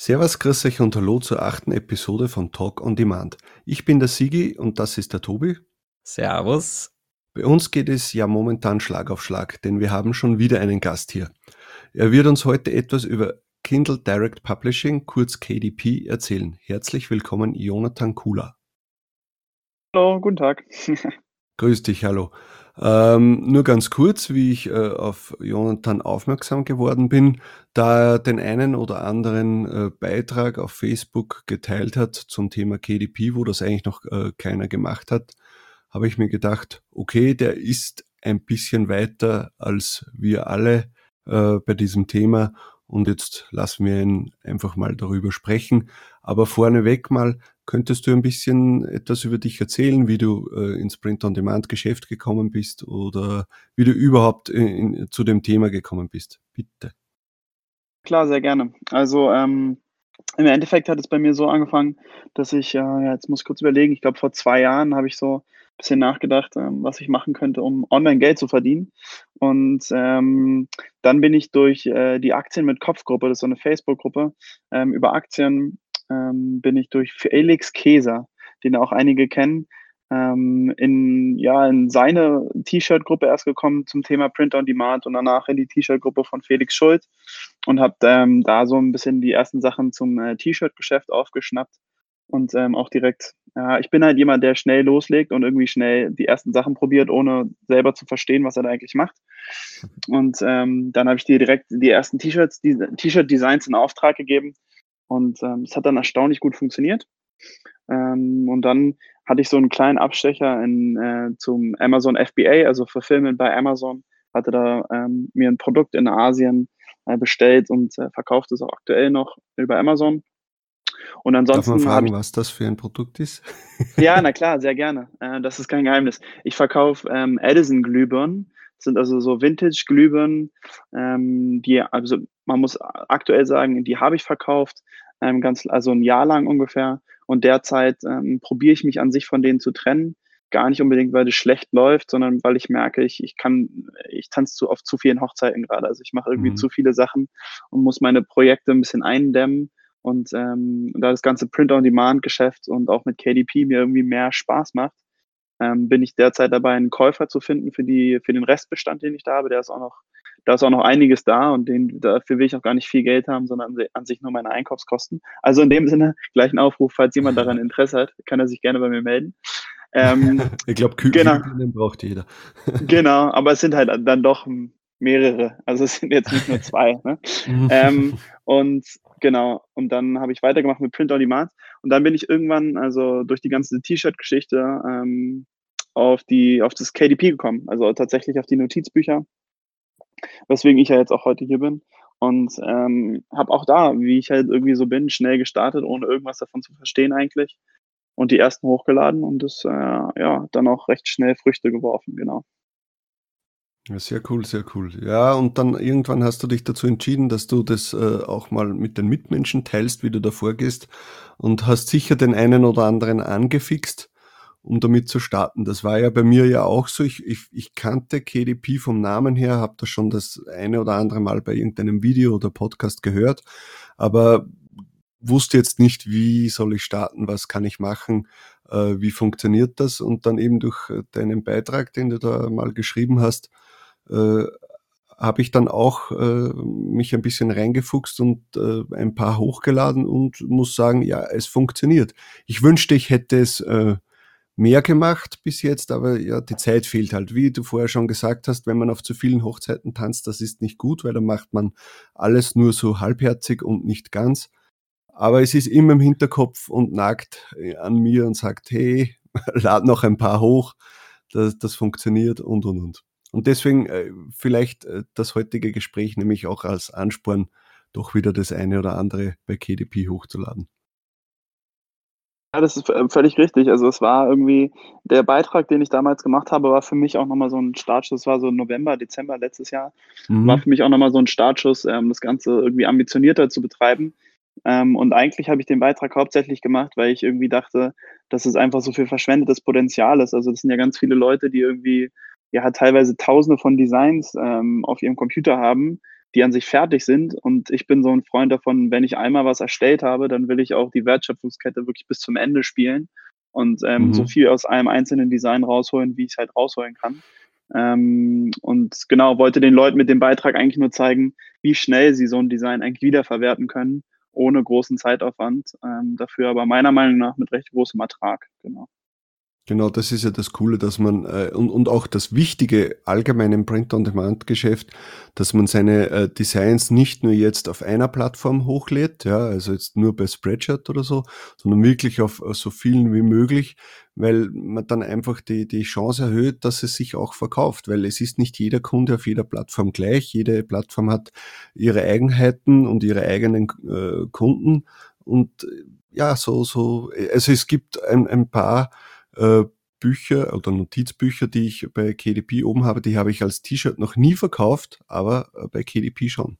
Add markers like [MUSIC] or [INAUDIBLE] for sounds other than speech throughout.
Servus, grüß euch und hallo zur achten Episode von Talk on Demand. Ich bin der Sigi und das ist der Tobi. Servus. Bei uns geht es ja momentan Schlag auf Schlag, denn wir haben schon wieder einen Gast hier. Er wird uns heute etwas über Kindle Direct Publishing, kurz KDP, erzählen. Herzlich willkommen, Jonathan Kula. Hallo, guten Tag. [LAUGHS] Grüß dich, hallo. Ähm, nur ganz kurz, wie ich äh, auf Jonathan aufmerksam geworden bin, da er den einen oder anderen äh, Beitrag auf Facebook geteilt hat zum Thema KDP, wo das eigentlich noch äh, keiner gemacht hat, habe ich mir gedacht, okay, der ist ein bisschen weiter als wir alle äh, bei diesem Thema und jetzt lassen wir ihn einfach mal darüber sprechen. Aber vorneweg mal, Könntest du ein bisschen etwas über dich erzählen, wie du äh, ins Print-on-Demand-Geschäft gekommen bist oder wie du überhaupt in, in, zu dem Thema gekommen bist? Bitte. Klar, sehr gerne. Also ähm, im Endeffekt hat es bei mir so angefangen, dass ich, äh, jetzt muss ich kurz überlegen, ich glaube vor zwei Jahren habe ich so ein bisschen nachgedacht, ähm, was ich machen könnte, um online Geld zu verdienen. Und ähm, dann bin ich durch äh, die Aktien mit Kopfgruppe, das ist so eine Facebook-Gruppe, ähm, über Aktien ähm, bin ich durch Felix Käser, den auch einige kennen, ähm, in, ja, in seine T-Shirt-Gruppe erst gekommen zum Thema Print on Demand und danach in die T-Shirt-Gruppe von Felix Schuld und habe ähm, da so ein bisschen die ersten Sachen zum äh, T-Shirt-Geschäft aufgeschnappt und ähm, auch direkt, ja, ich bin halt jemand, der schnell loslegt und irgendwie schnell die ersten Sachen probiert, ohne selber zu verstehen, was er da eigentlich macht. Und ähm, dann habe ich dir direkt die ersten T-Shirts, die T-Shirt-Designs in Auftrag gegeben und ähm, es hat dann erstaunlich gut funktioniert. Ähm, und dann hatte ich so einen kleinen Abstecher in, äh, zum Amazon FBA, also Fulfillment bei Amazon, hatte da ähm, mir ein Produkt in Asien äh, bestellt und äh, verkauft es auch aktuell noch über Amazon. Und ansonsten. Darf man fragen, ich, was das für ein Produkt ist? [LAUGHS] ja, na klar, sehr gerne. Äh, das ist kein Geheimnis. Ich verkaufe ähm, Edison-Glühbirnen. Das sind also so Vintage-Glühbirnen, ähm, die, also man muss aktuell sagen, die habe ich verkauft, ähm, ganz, also ein Jahr lang ungefähr. Und derzeit ähm, probiere ich mich an sich von denen zu trennen. Gar nicht unbedingt, weil das schlecht läuft, sondern weil ich merke, ich, ich kann, ich tanze zu oft zu vielen Hochzeiten gerade. Also ich mache irgendwie mhm. zu viele Sachen und muss meine Projekte ein bisschen eindämmen. Und ähm, da das ganze Print-on-Demand-Geschäft und auch mit KDP mir irgendwie mehr Spaß macht, ähm, bin ich derzeit dabei, einen Käufer zu finden für, die, für den Restbestand, den ich da habe. Der ist auch noch da ist auch noch einiges da und den, dafür will ich auch gar nicht viel Geld haben, sondern an sich nur meine Einkaufskosten. Also in dem Sinne, gleich ein Aufruf, falls jemand [LAUGHS] daran Interesse hat, kann er sich gerne bei mir melden. Ähm, [LAUGHS] ich glaube, Küken genau, braucht jeder. [LAUGHS] genau, aber es sind halt dann doch mehrere. Also es sind jetzt nicht nur zwei. Ne? ähm, und genau, und dann habe ich weitergemacht mit Print on Demand. Und dann bin ich irgendwann, also durch die ganze T-Shirt-Geschichte, ähm, auf, die, auf das KDP gekommen, also tatsächlich auf die Notizbücher weswegen ich ja jetzt auch heute hier bin. Und ähm, habe auch da, wie ich halt irgendwie so bin, schnell gestartet, ohne irgendwas davon zu verstehen eigentlich. Und die ersten hochgeladen und das, äh, ja, dann auch recht schnell Früchte geworfen, genau. Sehr cool, sehr cool. Ja, und dann irgendwann hast du dich dazu entschieden, dass du das äh, auch mal mit den Mitmenschen teilst, wie du da vorgehst und hast sicher den einen oder anderen angefixt um damit zu starten. Das war ja bei mir ja auch so. Ich, ich, ich kannte KDP vom Namen her, habe das schon das eine oder andere Mal bei irgendeinem Video oder Podcast gehört, aber wusste jetzt nicht, wie soll ich starten, was kann ich machen, äh, wie funktioniert das. Und dann eben durch äh, deinen Beitrag, den du da mal geschrieben hast, äh, habe ich dann auch äh, mich ein bisschen reingefuchst und äh, ein paar hochgeladen und muss sagen, ja, es funktioniert. Ich wünschte, ich hätte es äh, mehr gemacht bis jetzt, aber ja, die Zeit fehlt halt. Wie du vorher schon gesagt hast, wenn man auf zu vielen Hochzeiten tanzt, das ist nicht gut, weil dann macht man alles nur so halbherzig und nicht ganz. Aber es ist immer im Hinterkopf und nagt äh, an mir und sagt, hey, [LAUGHS] lad noch ein paar hoch, das, das funktioniert und, und, und. Und deswegen äh, vielleicht äh, das heutige Gespräch nämlich auch als Ansporn, doch wieder das eine oder andere bei KDP hochzuladen. Ja, das ist äh, völlig richtig. Also es war irgendwie, der Beitrag, den ich damals gemacht habe, war für mich auch nochmal so ein Startschuss, war so November, Dezember letztes Jahr, mhm. war für mich auch nochmal so ein Startschuss, ähm, das Ganze irgendwie ambitionierter zu betreiben. Ähm, und eigentlich habe ich den Beitrag hauptsächlich gemacht, weil ich irgendwie dachte, dass es einfach so viel verschwendetes Potenzial ist. Also das sind ja ganz viele Leute, die irgendwie ja teilweise tausende von Designs ähm, auf ihrem Computer haben die an sich fertig sind. Und ich bin so ein Freund davon, wenn ich einmal was erstellt habe, dann will ich auch die Wertschöpfungskette wirklich bis zum Ende spielen und ähm, mhm. so viel aus einem einzelnen Design rausholen, wie ich es halt rausholen kann. Ähm, und genau, wollte den Leuten mit dem Beitrag eigentlich nur zeigen, wie schnell sie so ein Design eigentlich wiederverwerten können, ohne großen Zeitaufwand. Ähm, dafür aber meiner Meinung nach mit recht großem Ertrag. Genau. Genau, das ist ja das Coole, dass man äh, und, und auch das Wichtige allgemein im Print-on-Demand-Geschäft, dass man seine äh, Designs nicht nur jetzt auf einer Plattform hochlädt, ja, also jetzt nur bei Spreadshirt oder so, sondern wirklich auf, auf so vielen wie möglich, weil man dann einfach die, die Chance erhöht, dass es sich auch verkauft, weil es ist nicht jeder Kunde auf jeder Plattform gleich. Jede Plattform hat ihre Eigenheiten und ihre eigenen äh, Kunden und ja, so, so, also es gibt ein, ein paar äh, Bücher oder Notizbücher, die ich bei KDP oben habe, die habe ich als T-Shirt noch nie verkauft, aber äh, bei KDP schon.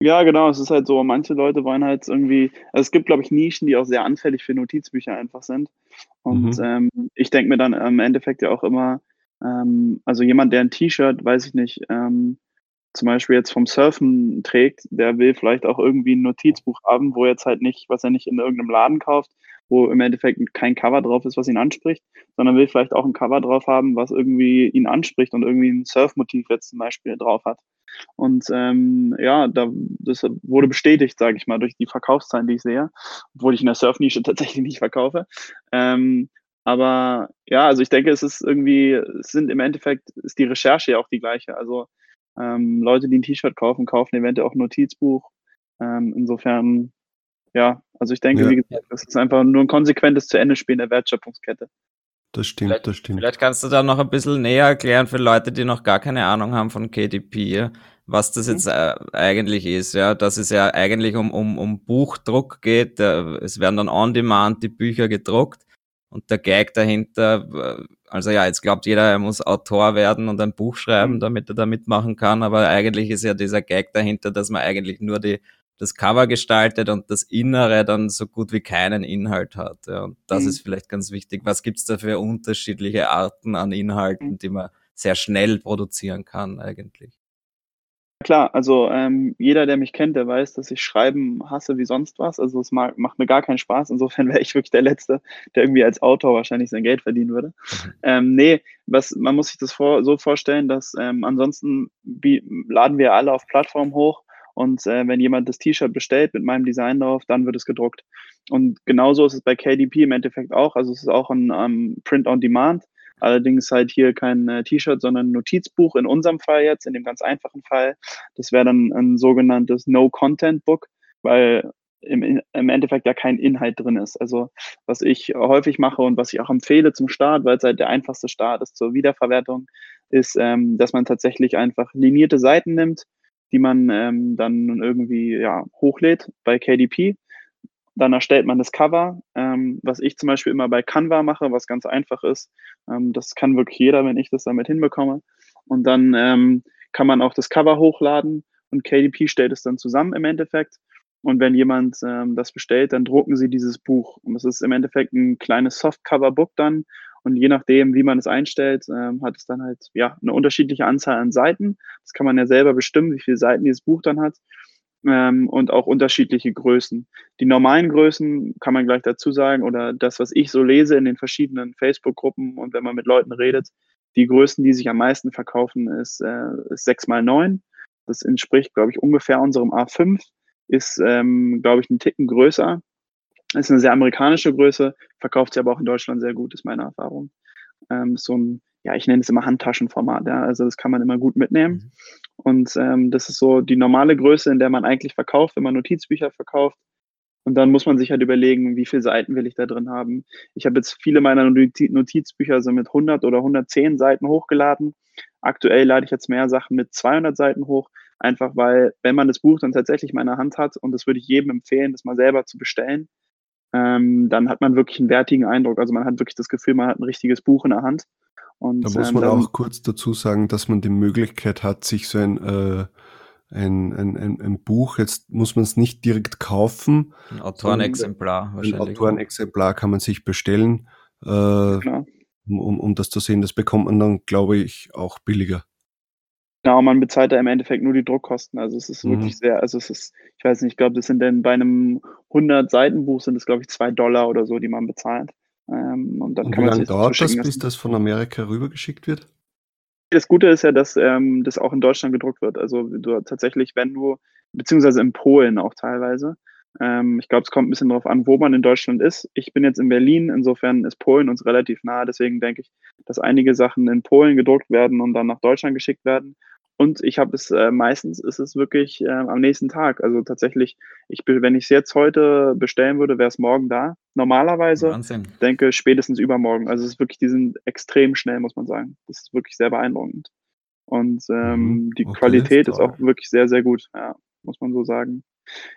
Ja, genau, es ist halt so, manche Leute wollen halt irgendwie, also es gibt, glaube ich, Nischen, die auch sehr anfällig für Notizbücher einfach sind. Und mhm. ähm, ich denke mir dann im Endeffekt ja auch immer, ähm, also jemand, der ein T-Shirt, weiß ich nicht, ähm, zum Beispiel jetzt vom Surfen trägt, der will vielleicht auch irgendwie ein Notizbuch haben, wo jetzt halt nicht, was er nicht in irgendeinem Laden kauft, wo im Endeffekt kein Cover drauf ist, was ihn anspricht, sondern will vielleicht auch ein Cover drauf haben, was irgendwie ihn anspricht und irgendwie ein Surfmotiv jetzt zum Beispiel drauf hat. Und ähm, ja, da, das wurde bestätigt, sage ich mal, durch die Verkaufszahlen, die ich sehe, obwohl ich in der Surfnische [LAUGHS] tatsächlich nicht verkaufe. Ähm, aber ja, also ich denke, es ist irgendwie, es sind im Endeffekt, ist die Recherche ja auch die gleiche. Also ähm, Leute, die ein T-Shirt kaufen, kaufen eventuell auch ein Notizbuch. Ähm, insofern ja, also ich denke, ja. wie gesagt, das ist einfach nur ein konsequentes zu Ende spielen der Wertschöpfungskette. Das stimmt, vielleicht, das stimmt. Vielleicht kannst du da noch ein bisschen näher erklären für Leute, die noch gar keine Ahnung haben von KDP, was das jetzt mhm. äh, eigentlich ist. Ja, dass es ja eigentlich um, um, um Buchdruck geht. Äh, es werden dann on demand die Bücher gedruckt und der Gag dahinter, äh, also ja, jetzt glaubt jeder, er muss Autor werden und ein Buch schreiben, mhm. damit er da mitmachen kann, aber eigentlich ist ja dieser Gag dahinter, dass man eigentlich nur die das Cover gestaltet und das Innere dann so gut wie keinen Inhalt hat. Ja. Und das mhm. ist vielleicht ganz wichtig. Was gibt's da für unterschiedliche Arten an Inhalten, mhm. die man sehr schnell produzieren kann eigentlich? Klar, also ähm, jeder, der mich kennt, der weiß, dass ich Schreiben hasse wie sonst was. Also es mag, macht mir gar keinen Spaß. Insofern [LAUGHS] wäre ich wirklich der Letzte, der irgendwie als Autor wahrscheinlich sein Geld verdienen würde. Mhm. Ähm, nee, was, man muss sich das vor, so vorstellen, dass ähm, ansonsten laden wir alle auf Plattformen hoch und äh, wenn jemand das T-Shirt bestellt mit meinem Design drauf, dann wird es gedruckt. Und genauso ist es bei KDP im Endeffekt auch. Also es ist auch ein um, Print on Demand. Allerdings halt hier kein äh, T-Shirt, sondern ein Notizbuch in unserem Fall jetzt, in dem ganz einfachen Fall. Das wäre dann ein sogenanntes No-Content-Book, weil im, im Endeffekt ja kein Inhalt drin ist. Also was ich häufig mache und was ich auch empfehle zum Start, weil es halt der einfachste Start ist zur Wiederverwertung, ist, ähm, dass man tatsächlich einfach linierte Seiten nimmt, die man ähm, dann irgendwie ja, hochlädt bei KDP. Dann erstellt man das Cover, ähm, was ich zum Beispiel immer bei Canva mache, was ganz einfach ist. Ähm, das kann wirklich jeder, wenn ich das damit hinbekomme. Und dann ähm, kann man auch das Cover hochladen und KDP stellt es dann zusammen im Endeffekt. Und wenn jemand ähm, das bestellt, dann drucken sie dieses Buch. Und das ist im Endeffekt ein kleines Softcover-Book dann. Und je nachdem, wie man es einstellt, ähm, hat es dann halt ja eine unterschiedliche Anzahl an Seiten. Das kann man ja selber bestimmen, wie viele Seiten dieses Buch dann hat. Ähm, und auch unterschiedliche Größen. Die normalen Größen kann man gleich dazu sagen, oder das, was ich so lese in den verschiedenen Facebook-Gruppen und wenn man mit Leuten redet, die Größen, die sich am meisten verkaufen, ist, äh, ist 6 mal 9. Das entspricht, glaube ich, ungefähr unserem A5. Ist, ähm, glaube ich, ein Ticken größer. Ist eine sehr amerikanische Größe, verkauft sich aber auch in Deutschland sehr gut, ist meine Erfahrung. Ähm, so ein, ja, ich nenne es immer Handtaschenformat, ja, also das kann man immer gut mitnehmen. Mhm. Und ähm, das ist so die normale Größe, in der man eigentlich verkauft, wenn man Notizbücher verkauft. Und dann muss man sich halt überlegen, wie viele Seiten will ich da drin haben. Ich habe jetzt viele meiner Notizbücher so mit 100 oder 110 Seiten hochgeladen. Aktuell lade ich jetzt mehr Sachen mit 200 Seiten hoch, einfach weil, wenn man das Buch dann tatsächlich mal in der Hand hat, und das würde ich jedem empfehlen, das mal selber zu bestellen, ähm, dann hat man wirklich einen wertigen Eindruck. Also man hat wirklich das Gefühl, man hat ein richtiges Buch in der Hand. Und, da muss ähm, man ähm, auch kurz dazu sagen, dass man die Möglichkeit hat, sich so ein, äh, ein, ein, ein, ein Buch, jetzt muss man es nicht direkt kaufen. Ein Autorenexemplar wahrscheinlich. Ein Autorenexemplar kann man sich bestellen, äh, um, um das zu sehen. Das bekommt man dann, glaube ich, auch billiger. Genau, man bezahlt da im Endeffekt nur die Druckkosten. Also es ist Mhm. wirklich sehr, also es ist, ich weiß nicht, ich glaube, das sind dann bei einem 100 Seiten Buch sind es, glaube ich, 2 Dollar oder so, die man bezahlt. Ähm, und dann Und wie kann man lange dauert das, bis das von Amerika rübergeschickt wird? Das Gute ist ja, dass ähm, das auch in Deutschland gedruckt wird. Also du tatsächlich, wenn du, beziehungsweise in Polen auch teilweise. Ähm, ich glaube, es kommt ein bisschen darauf an, wo man in Deutschland ist. Ich bin jetzt in Berlin, insofern ist Polen uns relativ nah. Deswegen denke ich, dass einige Sachen in Polen gedruckt werden und dann nach Deutschland geschickt werden. Und ich habe es äh, meistens ist es wirklich äh, am nächsten Tag. Also tatsächlich, ich be- wenn ich es jetzt heute bestellen würde, wäre es morgen da. Normalerweise Wahnsinn. denke spätestens übermorgen. Also es ist wirklich, die sind extrem schnell, muss man sagen. Das ist wirklich sehr beeindruckend. Und ähm, Mhm. die Okay, Qualität ist auch wirklich sehr, sehr gut, ja, muss man so sagen.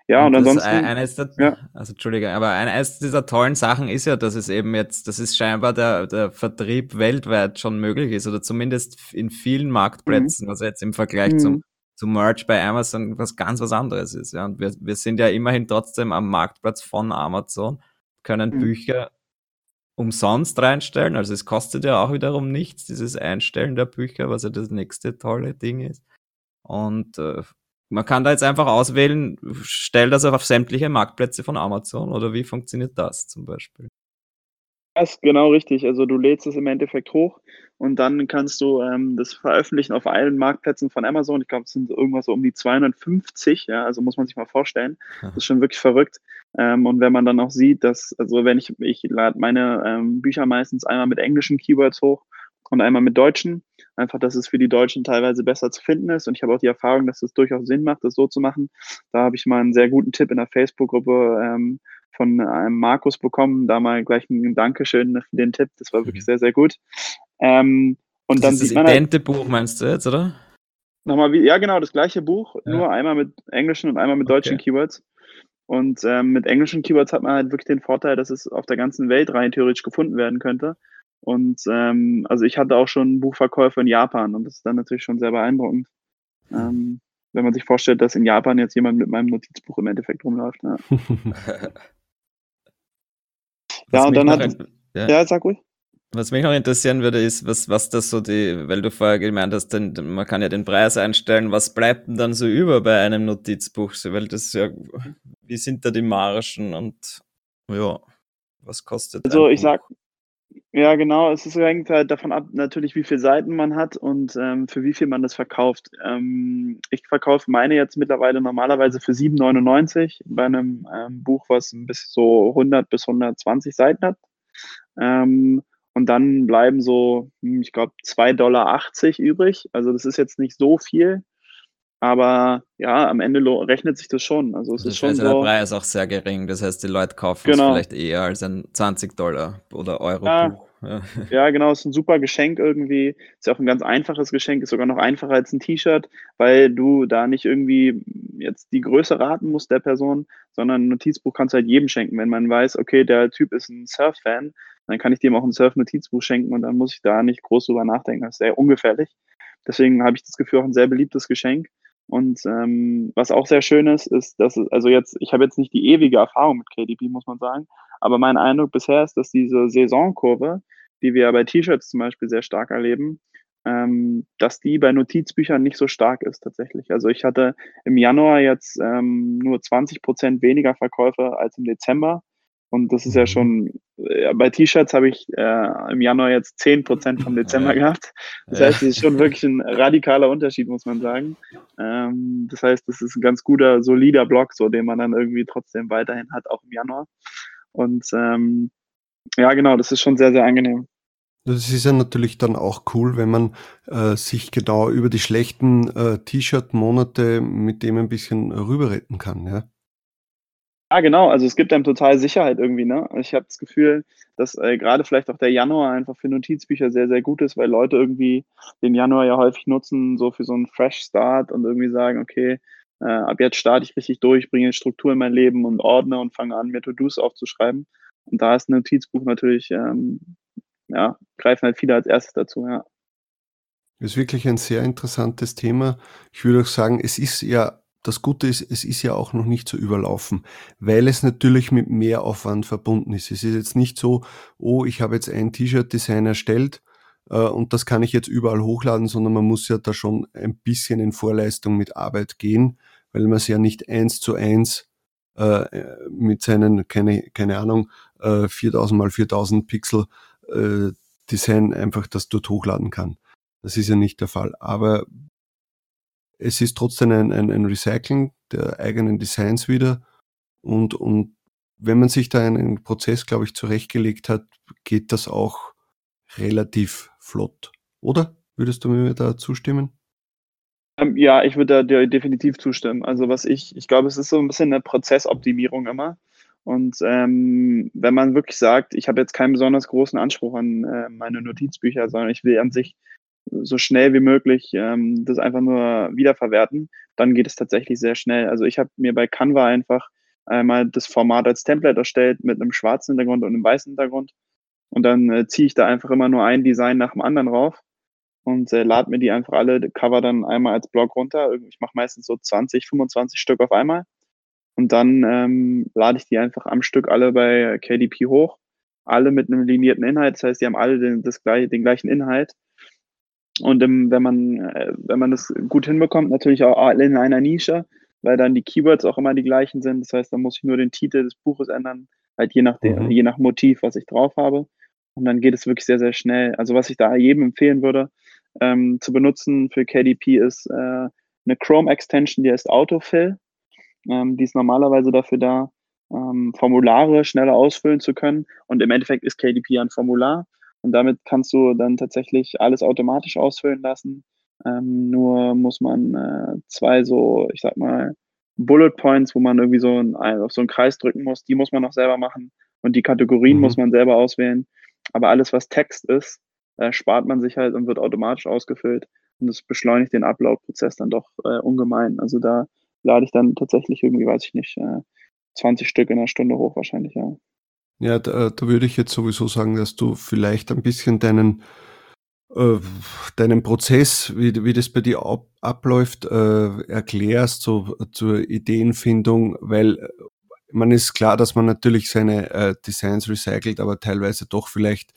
Ja, und, ansonsten, äh, eines der, ja. also Entschuldige, aber eines dieser tollen Sachen ist ja, dass es eben jetzt, dass es scheinbar der, der Vertrieb weltweit schon möglich ist oder zumindest in vielen Marktplätzen, also jetzt im Vergleich Mhm. zum, zum Merch bei Amazon was ganz was anderes ist. Ja, und wir, wir sind ja immerhin trotzdem am Marktplatz von Amazon, können Mhm. Bücher umsonst reinstellen, also es kostet ja auch wiederum nichts, dieses Einstellen der Bücher, was ja das nächste tolle Ding ist. Und äh, man kann da jetzt einfach auswählen, stell das auf sämtliche Marktplätze von Amazon oder wie funktioniert das zum Beispiel? Das ist genau richtig. Also du lädst es im Endeffekt hoch und dann kannst du ähm, das veröffentlichen auf allen Marktplätzen von Amazon. Ich glaube, es sind irgendwas so um die 250, ja, also muss man sich mal vorstellen. Das ist schon wirklich verrückt. Ähm, und wenn man dann auch sieht, dass, also wenn ich, ich lade meine ähm, Bücher meistens einmal mit englischen Keywords hoch und einmal mit deutschen. Einfach, dass es für die Deutschen teilweise besser zu finden ist. Und ich habe auch die Erfahrung, dass es durchaus Sinn macht, das so zu machen. Da habe ich mal einen sehr guten Tipp in der Facebook-Gruppe ähm, von einem Markus bekommen. Da mal gleich ein Dankeschön für den Tipp. Das war wirklich sehr, sehr gut. Ähm, und das dann ist sieht das man halt Idente-Buch, meinst du jetzt, oder? nochmal wie, ja genau, das gleiche Buch, Ja. nur einmal mit englischen und einmal mit deutschen Okay. Keywords. Und ähm, mit englischen Keywords hat man halt wirklich den Vorteil, dass es auf der ganzen Welt rein theoretisch gefunden werden könnte. Und ähm, also ich hatte auch schon Buchverkäufe in Japan und das ist dann natürlich schon sehr beeindruckend. Ähm, wenn man sich vorstellt, dass in Japan jetzt jemand mit meinem Notizbuch im Endeffekt rumläuft. [LAUGHS] [LAUGHS] Ja, Was und mich dann hat- in- ja. ja sag ruhig. Was mich noch interessieren würde, ist, was, was das so die, weil du vorher gemeint hast, denn, man kann ja den Preis einstellen, was bleibt denn dann so über bei einem Notizbuch? So, Weil das ja, wie sind da die Margen und ja, was kostet Also ein ich Buch? sag, ja genau, es ist, hängt halt davon ab, natürlich, wie viele Seiten man hat und ähm, für wie viel man das verkauft. Ähm, ich verkaufe meine jetzt mittlerweile normalerweise für 7,99 bei einem ähm, Buch, was ein bisschen so 100 bis 120 Seiten hat. Ähm, und dann bleiben so, hm, ich glaube, 2,80 Dollar übrig. Also das ist jetzt nicht so viel, aber ja, am Ende rechnet sich das schon. Also es Also ist schon ja der so. Preis auch sehr gering. Das heißt, die Leute kaufen es Genau. vielleicht eher als ein 20 Dollar oder Euro Ja. Buch. Ja. Ja, genau, ist ein super Geschenk irgendwie. Ist ja auch ein ganz einfaches Geschenk, ist sogar noch einfacher als ein T-Shirt, weil du da nicht irgendwie jetzt die Größe raten musst der Person, sondern ein Notizbuch kannst du halt jedem schenken. Wenn man weiß, okay, der Typ ist ein Surf-Fan, dann kann ich dem auch ein Surf-Notizbuch schenken und dann muss ich da nicht groß drüber nachdenken. Das ist sehr ungefährlich. Deswegen habe ich das Gefühl, auch ein sehr beliebtes Geschenk. Und ähm, was auch sehr schön ist, ist, dass es, also jetzt, ich habe jetzt nicht die ewige Erfahrung mit KDP, muss man sagen, aber mein Eindruck bisher ist, dass diese Saisonkurve, die wir bei T-Shirts zum Beispiel sehr stark erleben, ähm, dass die bei Notizbüchern nicht so stark ist tatsächlich. Also ich hatte im Januar jetzt ähm, nur 20 Prozent weniger Verkäufe als im Dezember. Und das ist ja Mhm. schon, äh, bei T-Shirts habe ich äh, im Januar jetzt 10 Prozent vom Dezember [LAUGHS] gehabt. Das heißt, es ist schon [LAUGHS] wirklich ein radikaler Unterschied, muss man sagen. Ähm, das heißt, das ist ein ganz guter, solider Block, so den man dann irgendwie trotzdem weiterhin hat, auch im Januar. Und ähm, ja, genau, das ist schon sehr, sehr angenehm. Das ist ja natürlich dann auch cool, wenn man äh, sich genau über die schlechten äh, T-Shirt-Monate mit dem ein bisschen rüber retten kann. Ja? Ja, genau. Also es gibt einem total Sicherheit irgendwie. Ne? Ich habe das Gefühl, dass äh, gerade vielleicht auch der Januar einfach für Notizbücher sehr, sehr gut ist, weil Leute irgendwie den Januar ja häufig nutzen, so für so einen Fresh Start und irgendwie sagen, okay, äh, ab jetzt starte ich richtig durch, bringe Struktur in mein Leben und ordne und fange an, mir To-Dos aufzuschreiben. Und da ist ein Notizbuch natürlich, ähm, ja, greifen halt viele als erstes dazu, ja. Das ist wirklich ein sehr interessantes Thema. Ich würde auch sagen, es ist ja, das Gute ist, es ist ja auch noch nicht so überlaufen, weil es natürlich mit mehr Aufwand verbunden ist. Es ist jetzt nicht so, oh, ich habe jetzt ein T-Shirt-Design erstellt, äh, und das kann ich jetzt überall hochladen, sondern man muss ja da schon ein bisschen in Vorleistung mit Arbeit gehen, weil man es ja nicht eins zu eins äh, mit seinen, keine, keine Ahnung, äh, 4000 mal 4000 Pixel äh, Design einfach das dort hochladen kann. Das ist ja nicht der Fall. Aber es ist trotzdem ein, ein, ein Recycling der eigenen Designs wieder und, und wenn man sich da einen Prozess, glaube ich, zurechtgelegt hat, geht das auch relativ flott. Oder? Würdest du mir da zustimmen? Ähm, ja, ich würde da definitiv zustimmen. Also was ich, ich glaube, es ist so ein bisschen eine Prozessoptimierung immer. Und ähm, wenn man wirklich sagt, ich habe jetzt keinen besonders großen Anspruch an äh, meine Notizbücher, sondern ich will an sich so schnell wie möglich ähm, das einfach nur wiederverwerten, dann geht es tatsächlich sehr schnell. Also ich habe mir bei Canva einfach einmal das Format als Template erstellt mit einem schwarzen Hintergrund und einem weißen Hintergrund. Und dann äh, ziehe ich da einfach immer nur ein Design nach dem anderen rauf und äh, lade mir die einfach alle Cover dann einmal als Blog runter. Ich mache meistens so 20, 25 Stück auf einmal. Und dann ähm, lade ich die einfach am Stück alle bei KDP hoch. Alle mit einem linierten Inhalt. Das heißt, die haben alle den, das, den gleichen Inhalt. Und ähm, wenn man, äh, wenn man das gut hinbekommt, natürlich auch alle in einer Nische, weil dann die Keywords auch immer die gleichen sind. Das heißt, da muss ich nur den Titel des Buches ändern, halt je nach, mhm. je nach Motiv, was ich drauf habe. Und dann geht es wirklich sehr, sehr schnell. Also was ich da jedem empfehlen würde, ähm, zu benutzen für KDP ist äh, eine Chrome-Extension, die heißt Autofill. Ähm, die ist normalerweise dafür da, ähm, Formulare schneller ausfüllen zu können. Und im Endeffekt ist KDP ein Formular. Und damit kannst du dann tatsächlich alles automatisch ausfüllen lassen. Ähm, nur muss man äh, zwei so, ich sag mal, Bullet Points, wo man irgendwie so ein, auf so einen Kreis drücken muss, die muss man noch selber machen. Und die Kategorien mhm. muss man selber auswählen. Aber alles, was Text ist, äh, spart man sich halt und wird automatisch ausgefüllt. Und das beschleunigt den Upload-Prozess dann doch äh, ungemein. Also da lade ich dann tatsächlich irgendwie, weiß ich nicht, äh, 20 Stück in einer Stunde hoch wahrscheinlich, ja. Ja, da, da würde ich jetzt sowieso sagen, dass du vielleicht ein bisschen deinen, äh, deinen Prozess, wie, wie das bei dir ab, abläuft, äh, erklärst, so zur Ideenfindung, weil äh, man ist klar, dass man natürlich seine äh, Designs recycelt, aber teilweise doch vielleicht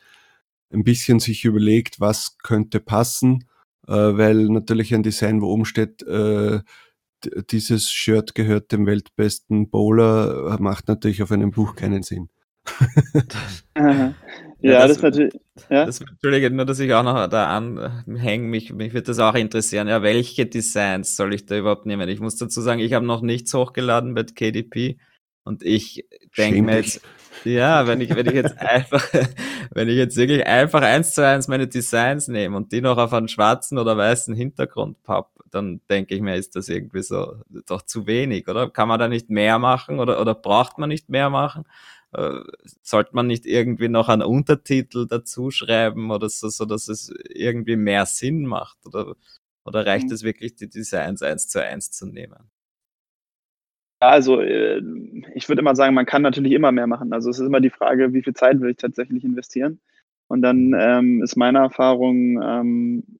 ein bisschen sich überlegt, was könnte passen, äh, weil natürlich ein Design, wo oben steht, äh, dieses Shirt gehört dem weltbesten Bowler, macht natürlich auf einem Buch keinen Sinn. [LAUGHS] ja, ja, das, das natürlich. Ja? Das, Entschuldige, nur dass ich auch noch da anhänge, mich, mich würde das auch interessieren. Ja, welche Designs soll ich da überhaupt nehmen? Ich muss dazu sagen, ich habe noch nichts hochgeladen mit KDP und ich denke mir jetzt, ja, wenn ich, wenn ich jetzt [LAUGHS] einfach, [LAUGHS] wenn ich jetzt wirklich einfach eins zu eins meine Designs nehme und die noch auf einen schwarzen oder weißen Hintergrund papp, dann denke ich mir, ist das irgendwie so doch zu wenig, oder? Kann man da nicht mehr machen oder, oder braucht man nicht mehr machen? Äh, sollte man nicht irgendwie noch einen Untertitel dazu schreiben oder so, so dass es irgendwie mehr Sinn macht? Oder, oder reicht mhm. es wirklich, die Designs eins zu eins zu nehmen? Also äh, ich würde immer sagen, man kann natürlich immer mehr machen. Also es ist immer die Frage, wie viel Zeit will ich tatsächlich investieren. Und dann ähm, ist meine Erfahrung, ähm,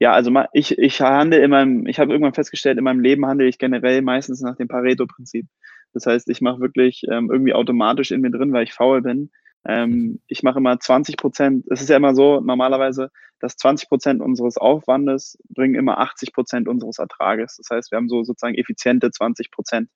ja, also ich, ich handle in meinem, ich habe irgendwann festgestellt, in meinem Leben handle ich generell meistens nach dem Pareto-Prinzip. Das heißt, ich mache wirklich ähm, irgendwie automatisch in mir drin, weil ich faul bin. Ähm, ich mache immer 20 Prozent. Es ist ja immer so normalerweise, dass 20 Prozent unseres Aufwandes bringen immer 80 Prozent unseres Ertrages. Das heißt, wir haben so sozusagen effiziente 20 Prozent.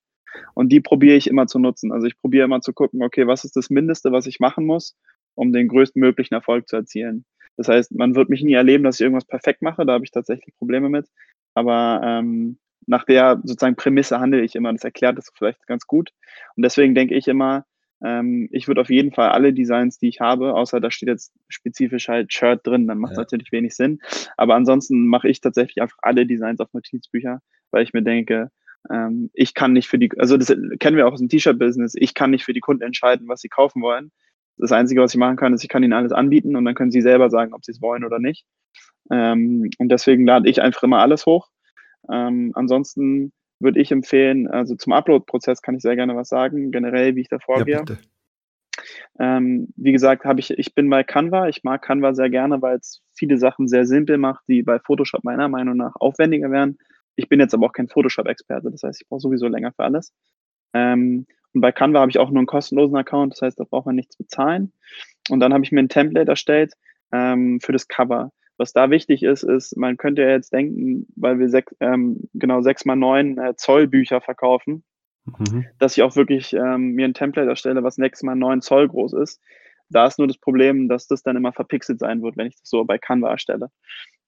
Und die probiere ich immer zu nutzen. Also ich probiere immer zu gucken, okay, was ist das Mindeste, was ich machen muss, um den größtmöglichen Erfolg zu erzielen. Das heißt, man wird mich nie erleben, dass ich irgendwas perfekt mache. Da habe ich tatsächlich Probleme mit. Aber ähm, nach der sozusagen Prämisse handle ich immer. Das erklärt das vielleicht ganz gut. Und deswegen denke ich immer, ähm, ich würde auf jeden Fall alle Designs, die ich habe, außer da steht jetzt spezifisch halt Shirt drin, dann macht es ja. natürlich wenig Sinn. Aber ansonsten mache ich tatsächlich einfach alle Designs auf Notizbücher, weil ich mir denke, ähm, ich kann nicht für die, also das kennen wir auch aus dem T-Shirt-Business, ich kann nicht für die Kunden entscheiden, was sie kaufen wollen. Das Einzige, was ich machen kann, ist, ich kann ihnen alles anbieten und dann können sie selber sagen, ob sie es wollen oder nicht. Ähm, und deswegen lade ich einfach immer alles hoch. Ähm, ansonsten würde ich empfehlen, also zum Upload-Prozess kann ich sehr gerne was sagen, generell, wie ich da vorgehe. Ja, ähm, wie gesagt, habe ich, ich bin bei Canva. Ich mag Canva sehr gerne, weil es viele Sachen sehr simpel macht, die bei Photoshop meiner Meinung nach aufwendiger wären. Ich bin jetzt aber auch kein Photoshop-Experte, das heißt, ich brauche sowieso länger für alles. Ähm, und bei Canva habe ich auch nur einen kostenlosen Account, das heißt, da braucht man nichts bezahlen. Und dann habe ich mir ein Template erstellt, ähm, für das Cover. Was da wichtig ist, ist, man könnte ja jetzt denken, weil wir sechs, ähm, genau sechs mal neun äh, Zoll Bücher verkaufen, mhm. dass ich auch wirklich ähm, mir ein Template erstelle, was sechs mal neun Zoll groß ist. Da ist nur das Problem, dass das dann immer verpixelt sein wird, wenn ich das so bei Canva erstelle.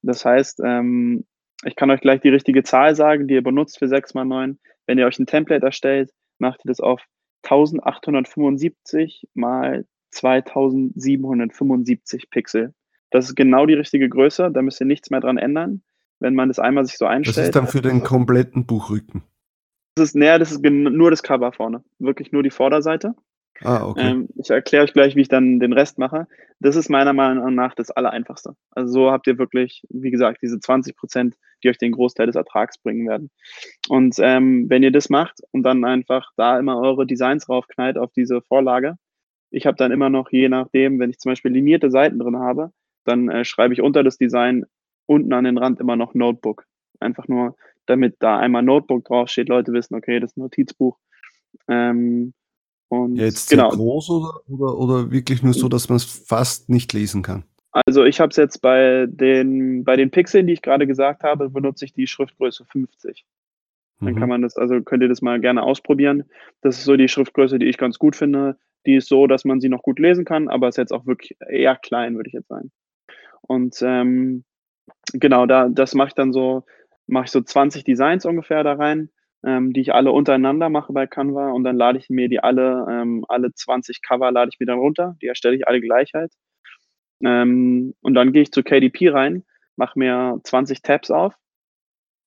Das heißt, ähm, ich kann euch gleich die richtige Zahl sagen, die ihr benutzt für 6 mal 9. Wenn ihr euch ein Template erstellt, macht ihr das auf 1875 mal 2775 Pixel. Das ist genau die richtige Größe, da müsst ihr nichts mehr dran ändern, wenn man das einmal sich so einstellt. Das ist dann für den kompletten Buchrücken. Das ist, näher, das ist nur das Cover vorne, wirklich nur die Vorderseite. Ah, okay. Ähm, ich erkläre euch gleich, wie ich dann den Rest mache. Das ist meiner Meinung nach das Allereinfachste. Also so habt ihr wirklich, wie gesagt, diese 20 Prozent, die euch den Großteil des Ertrags bringen werden. Und ähm, wenn ihr das macht und dann einfach da immer eure Designs raufknallt auf diese Vorlage, ich habe dann immer noch, je nachdem, wenn ich zum Beispiel linierte Seiten drin habe, dann äh, schreibe ich unter das Design unten an den Rand immer noch Notebook. Einfach nur, damit da einmal Notebook draufsteht, Leute wissen, okay, das ist ein Notizbuch. Ähm, und ja, jetzt genau. groß oder, oder, oder wirklich nur so, dass man es fast nicht lesen kann? Also ich habe es jetzt bei den, bei den Pixeln, die ich gerade gesagt habe, benutze ich die Schriftgröße 50. Dann mhm. kann man das, also könnt ihr das mal gerne ausprobieren. Das ist so die Schriftgröße, die ich ganz gut finde. Die ist so, dass man sie noch gut lesen kann, aber ist jetzt auch wirklich eher klein, würde ich jetzt sagen. Und ähm, genau, da, das mache ich dann so, mache ich so 20 Designs ungefähr da rein ähm, die ich alle untereinander mache bei Canva und dann lade ich mir die alle, ähm, alle 20 Cover lade ich mir dann runter, die erstelle ich alle gleich halt. Ähm, und dann gehe ich zu KDP rein, mache mir 20 Tabs auf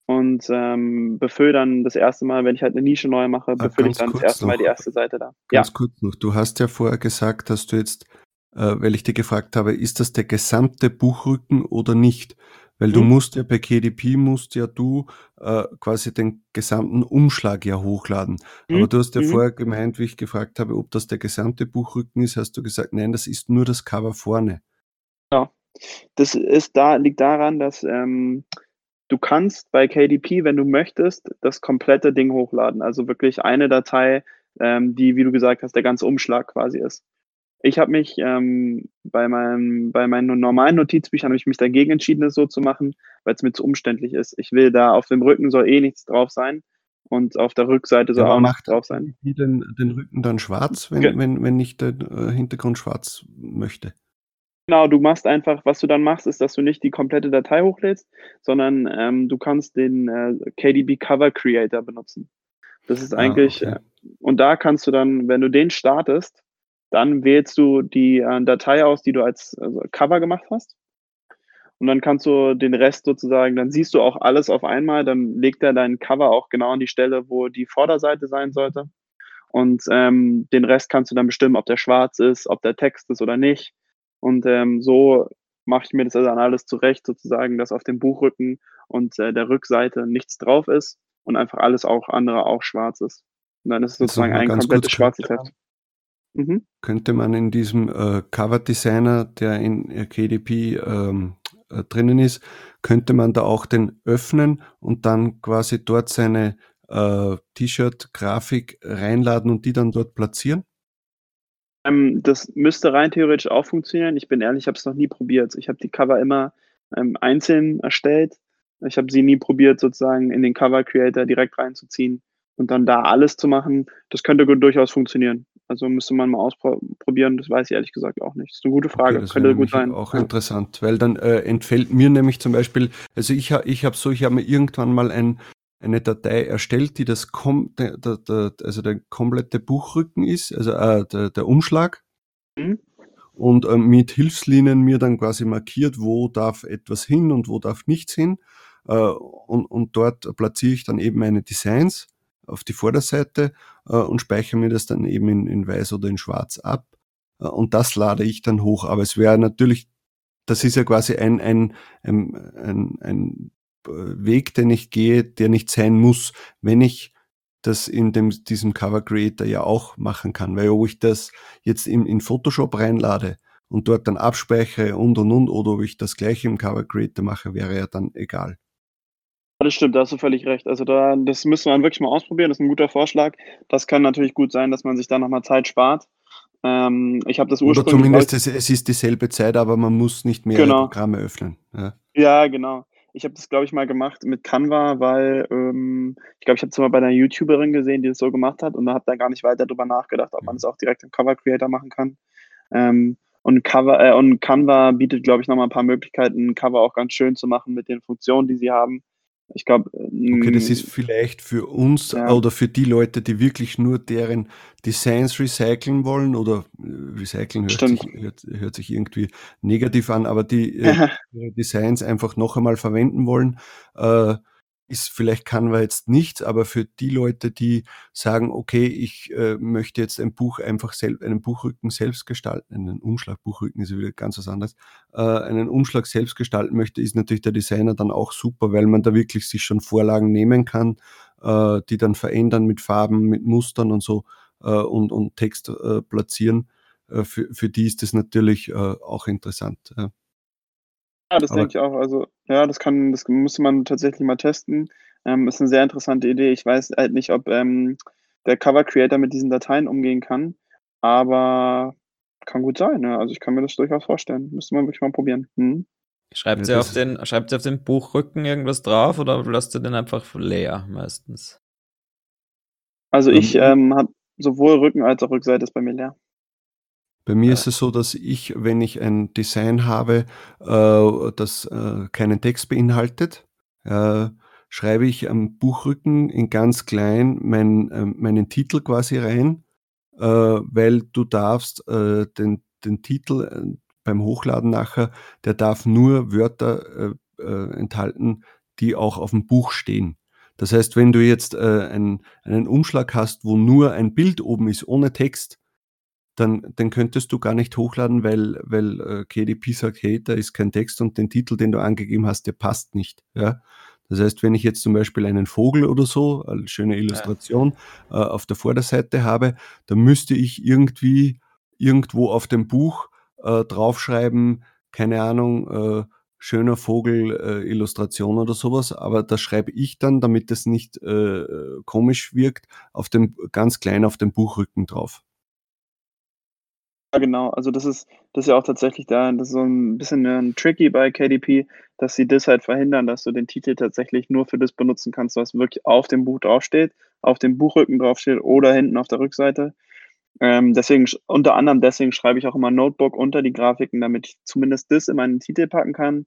und ähm, befülle dann das erste Mal, wenn ich halt eine Nische neu mache, ah, befülle ich dann das erste noch, Mal die erste Seite da. Ganz ja. kurz noch, du hast ja vorher gesagt, dass du jetzt, weil ich dir gefragt habe, ist das der gesamte Buchrücken oder nicht? Weil du mhm. musst ja bei KDP musst ja du äh, quasi den gesamten Umschlag ja hochladen. Mhm. Aber du hast ja mhm. vorher gemeint, wie ich gefragt habe, ob das der gesamte Buchrücken ist, hast du gesagt, nein, das ist nur das Cover vorne. Ja, das ist da, liegt daran, dass ähm, du kannst bei KDP, wenn du möchtest, das komplette Ding hochladen. Also wirklich eine Datei, ähm, die, wie du gesagt hast, der ganze Umschlag quasi ist. Ich habe mich ähm, bei, meinem, bei meinen normalen Notizbüchern habe ich mich dagegen entschieden, das so zu machen, weil es mir zu umständlich ist. Ich will da auf dem Rücken soll eh nichts drauf sein und auf der Rückseite soll ja, auch nichts drauf sein. Wie den, den Rücken dann schwarz, wenn, Ge wenn, wenn ich den äh, Hintergrund schwarz möchte? Genau, du machst einfach, was du dann machst, ist, dass du nicht die komplette Datei hochlädst, sondern ähm, du kannst den äh, KDB Cover Creator benutzen. Das ist ah, eigentlich, ah, okay. äh, und da kannst du dann, wenn du den startest, dann wählst du die äh, Datei aus, die du als also Cover gemacht hast. Und dann kannst du den Rest sozusagen, dann siehst du auch alles auf einmal, dann legt er dein Cover auch genau an die Stelle, wo die Vorderseite sein sollte. Und ähm, den Rest kannst du dann bestimmen, ob der schwarz ist, ob der Text ist oder nicht. Und ähm, so mache ich mir das also dann alles zurecht, sozusagen, dass auf dem Buchrücken und äh, der Rückseite nichts drauf ist und einfach alles auch andere auch schwarz ist. Und dann ist es sozusagen ein komplettes schwarzes Heft. Mhm. Könnte man in diesem äh, Cover Designer, der in KDP ähm, äh, drinnen ist, könnte man da auch den öffnen und dann quasi dort seine äh, T-Shirt-Grafik reinladen und die dann dort platzieren? Ähm, das müsste rein theoretisch auch funktionieren. Ich bin ehrlich, ich habe es noch nie probiert. Ich habe die Cover immer ähm, einzeln erstellt. Ich habe sie nie probiert, sozusagen in den Cover Creator direkt reinzuziehen und dann da alles zu machen. Das könnte durchaus funktionieren. Also müsste man mal ausprobieren, das weiß ich ehrlich gesagt auch nicht. Das ist eine gute Frage, okay, das könnte gut sein. Auch interessant, weil dann äh, entfällt mir nämlich zum Beispiel, also ich, ich habe so, ich habe mir irgendwann mal ein, eine Datei erstellt, die das kom der, der, der, also der komplette Buchrücken ist, also äh, der, der Umschlag. Mhm. Und äh, mit Hilfslinien mir dann quasi markiert, wo darf etwas hin und wo darf nichts hin. Äh, und, und dort platziere ich dann eben meine Designs auf die Vorderseite äh, und speichere mir das dann eben in, in weiß oder in schwarz ab. Äh, und das lade ich dann hoch. Aber es wäre natürlich, das ist ja quasi ein, ein, ein, ein, ein Weg, den ich gehe, der nicht sein muss, wenn ich das in dem, diesem Cover Creator ja auch machen kann. Weil ob ich das jetzt in, in Photoshop reinlade und dort dann abspeichere und und und oder ob ich das gleiche im Cover Creator mache, wäre ja dann egal. Das stimmt, da hast du völlig recht. Also da, das müssen wir wirklich mal ausprobieren. Das ist ein guter Vorschlag. Das kann natürlich gut sein, dass man sich da nochmal Zeit spart. Ähm, ich habe das Oder ursprünglich, zumindest glaub ich es, es ist dieselbe Zeit, aber man muss nicht mehrere Genau. Programme öffnen. Ja. Ja, genau. Ich habe das, glaube ich, mal gemacht mit Canva, weil, ähm, ich glaube, ich habe es mal bei einer YouTuberin gesehen, die das so gemacht hat und da habe da gar nicht weiter drüber nachgedacht, ob man Mhm. das auch direkt im Cover Creator machen kann. Ähm, und Cover äh, und Canva bietet, glaube ich, noch mal 'n paar Möglichkeiten, Cover auch ganz schön zu machen mit den Funktionen, die sie haben. Ich glaube, Okay, das ist ähm vielleicht für uns Ja. oder für die Leute, die wirklich nur deren Designs recyceln wollen oder äh, recyceln hört sich, hört, hört sich irgendwie negativ an, aber die äh, [LAUGHS] ihre Designs einfach noch einmal verwenden wollen, äh, ist vielleicht Canva jetzt nichts, aber für die Leute, die sagen, okay, ich äh, möchte jetzt ein Buch einfach selbst, einen Buchrücken selbst gestalten, einen Umschlag, Buchrücken ist wieder ganz was anderes, äh, einen Umschlag selbst gestalten möchte, ist natürlich der Designer dann auch super, weil man da wirklich sich schon Vorlagen nehmen kann, äh, die dann verändern mit Farben, mit Mustern und so äh, und, und Text äh, platzieren. Äh, für, für die ist das natürlich auch interessant. Ja. Ja, das Aber denke ich auch. Also, ja, das kann das müsste man tatsächlich mal testen. Ähm, ist 'ne sehr interessante Idee. Ich weiß halt nicht, ob, ähm, der Cover Creator mit diesen Dateien umgehen kann, aber kann gut sein, ja. Also, ich kann mir das durchaus vorstellen. Müsste man wirklich mal probieren. Mhm. Schreibt Ja, ihr auf den schreibt ihr auf den Buchrücken irgendwas drauf oder lasst ihr den einfach leer meistens? Also, ich, Ähm, ähm, habe sowohl Rücken als auch Rückseite ist bei mir leer. Bei mir Ja. ist es so, dass ich, wenn ich ein Design habe, äh, das äh, keinen Text beinhaltet, äh, schreibe ich am Buchrücken in ganz klein mein, äh, meinen Titel quasi rein, äh, weil du darfst äh, den, den Titel äh, beim Hochladen nachher, der darf nur Wörter enthalten, die auch auf dem Buch stehen. Das heißt, wenn du jetzt äh, ein, einen Umschlag hast, wo nur ein Bild oben ist, ohne Text, dann, dann könntest du gar nicht hochladen, weil, weil äh, KDP sagt, hey, da ist kein Text und den Titel, den du angegeben hast, der passt nicht. Ja? Das heißt, wenn ich jetzt zum Beispiel einen Vogel oder so, eine schöne Illustration, äh, auf der Vorderseite habe, dann müsste ich irgendwie irgendwo auf dem Buch äh, draufschreiben, keine Ahnung, äh, schöner Vogel, äh, Illustration oder sowas, aber das schreibe ich dann, damit das nicht äh, komisch wirkt, auf dem, ganz klein auf dem Buchrücken drauf. Ja, genau. Also, das ist das ist ja auch tatsächlich da das ist so 'n bisschen, ähm, tricky bei KDP, dass sie das halt verhindern, dass du den Titel tatsächlich nur für das benutzen kannst, was wirklich auf dem Buch draufsteht, auf dem Buchrücken draufsteht oder hinten auf der Rückseite. Ähm, deswegen unter anderem deswegen schreibe ich auch immer Notebook unter die Grafiken, damit ich zumindest das in meinen Titel packen kann.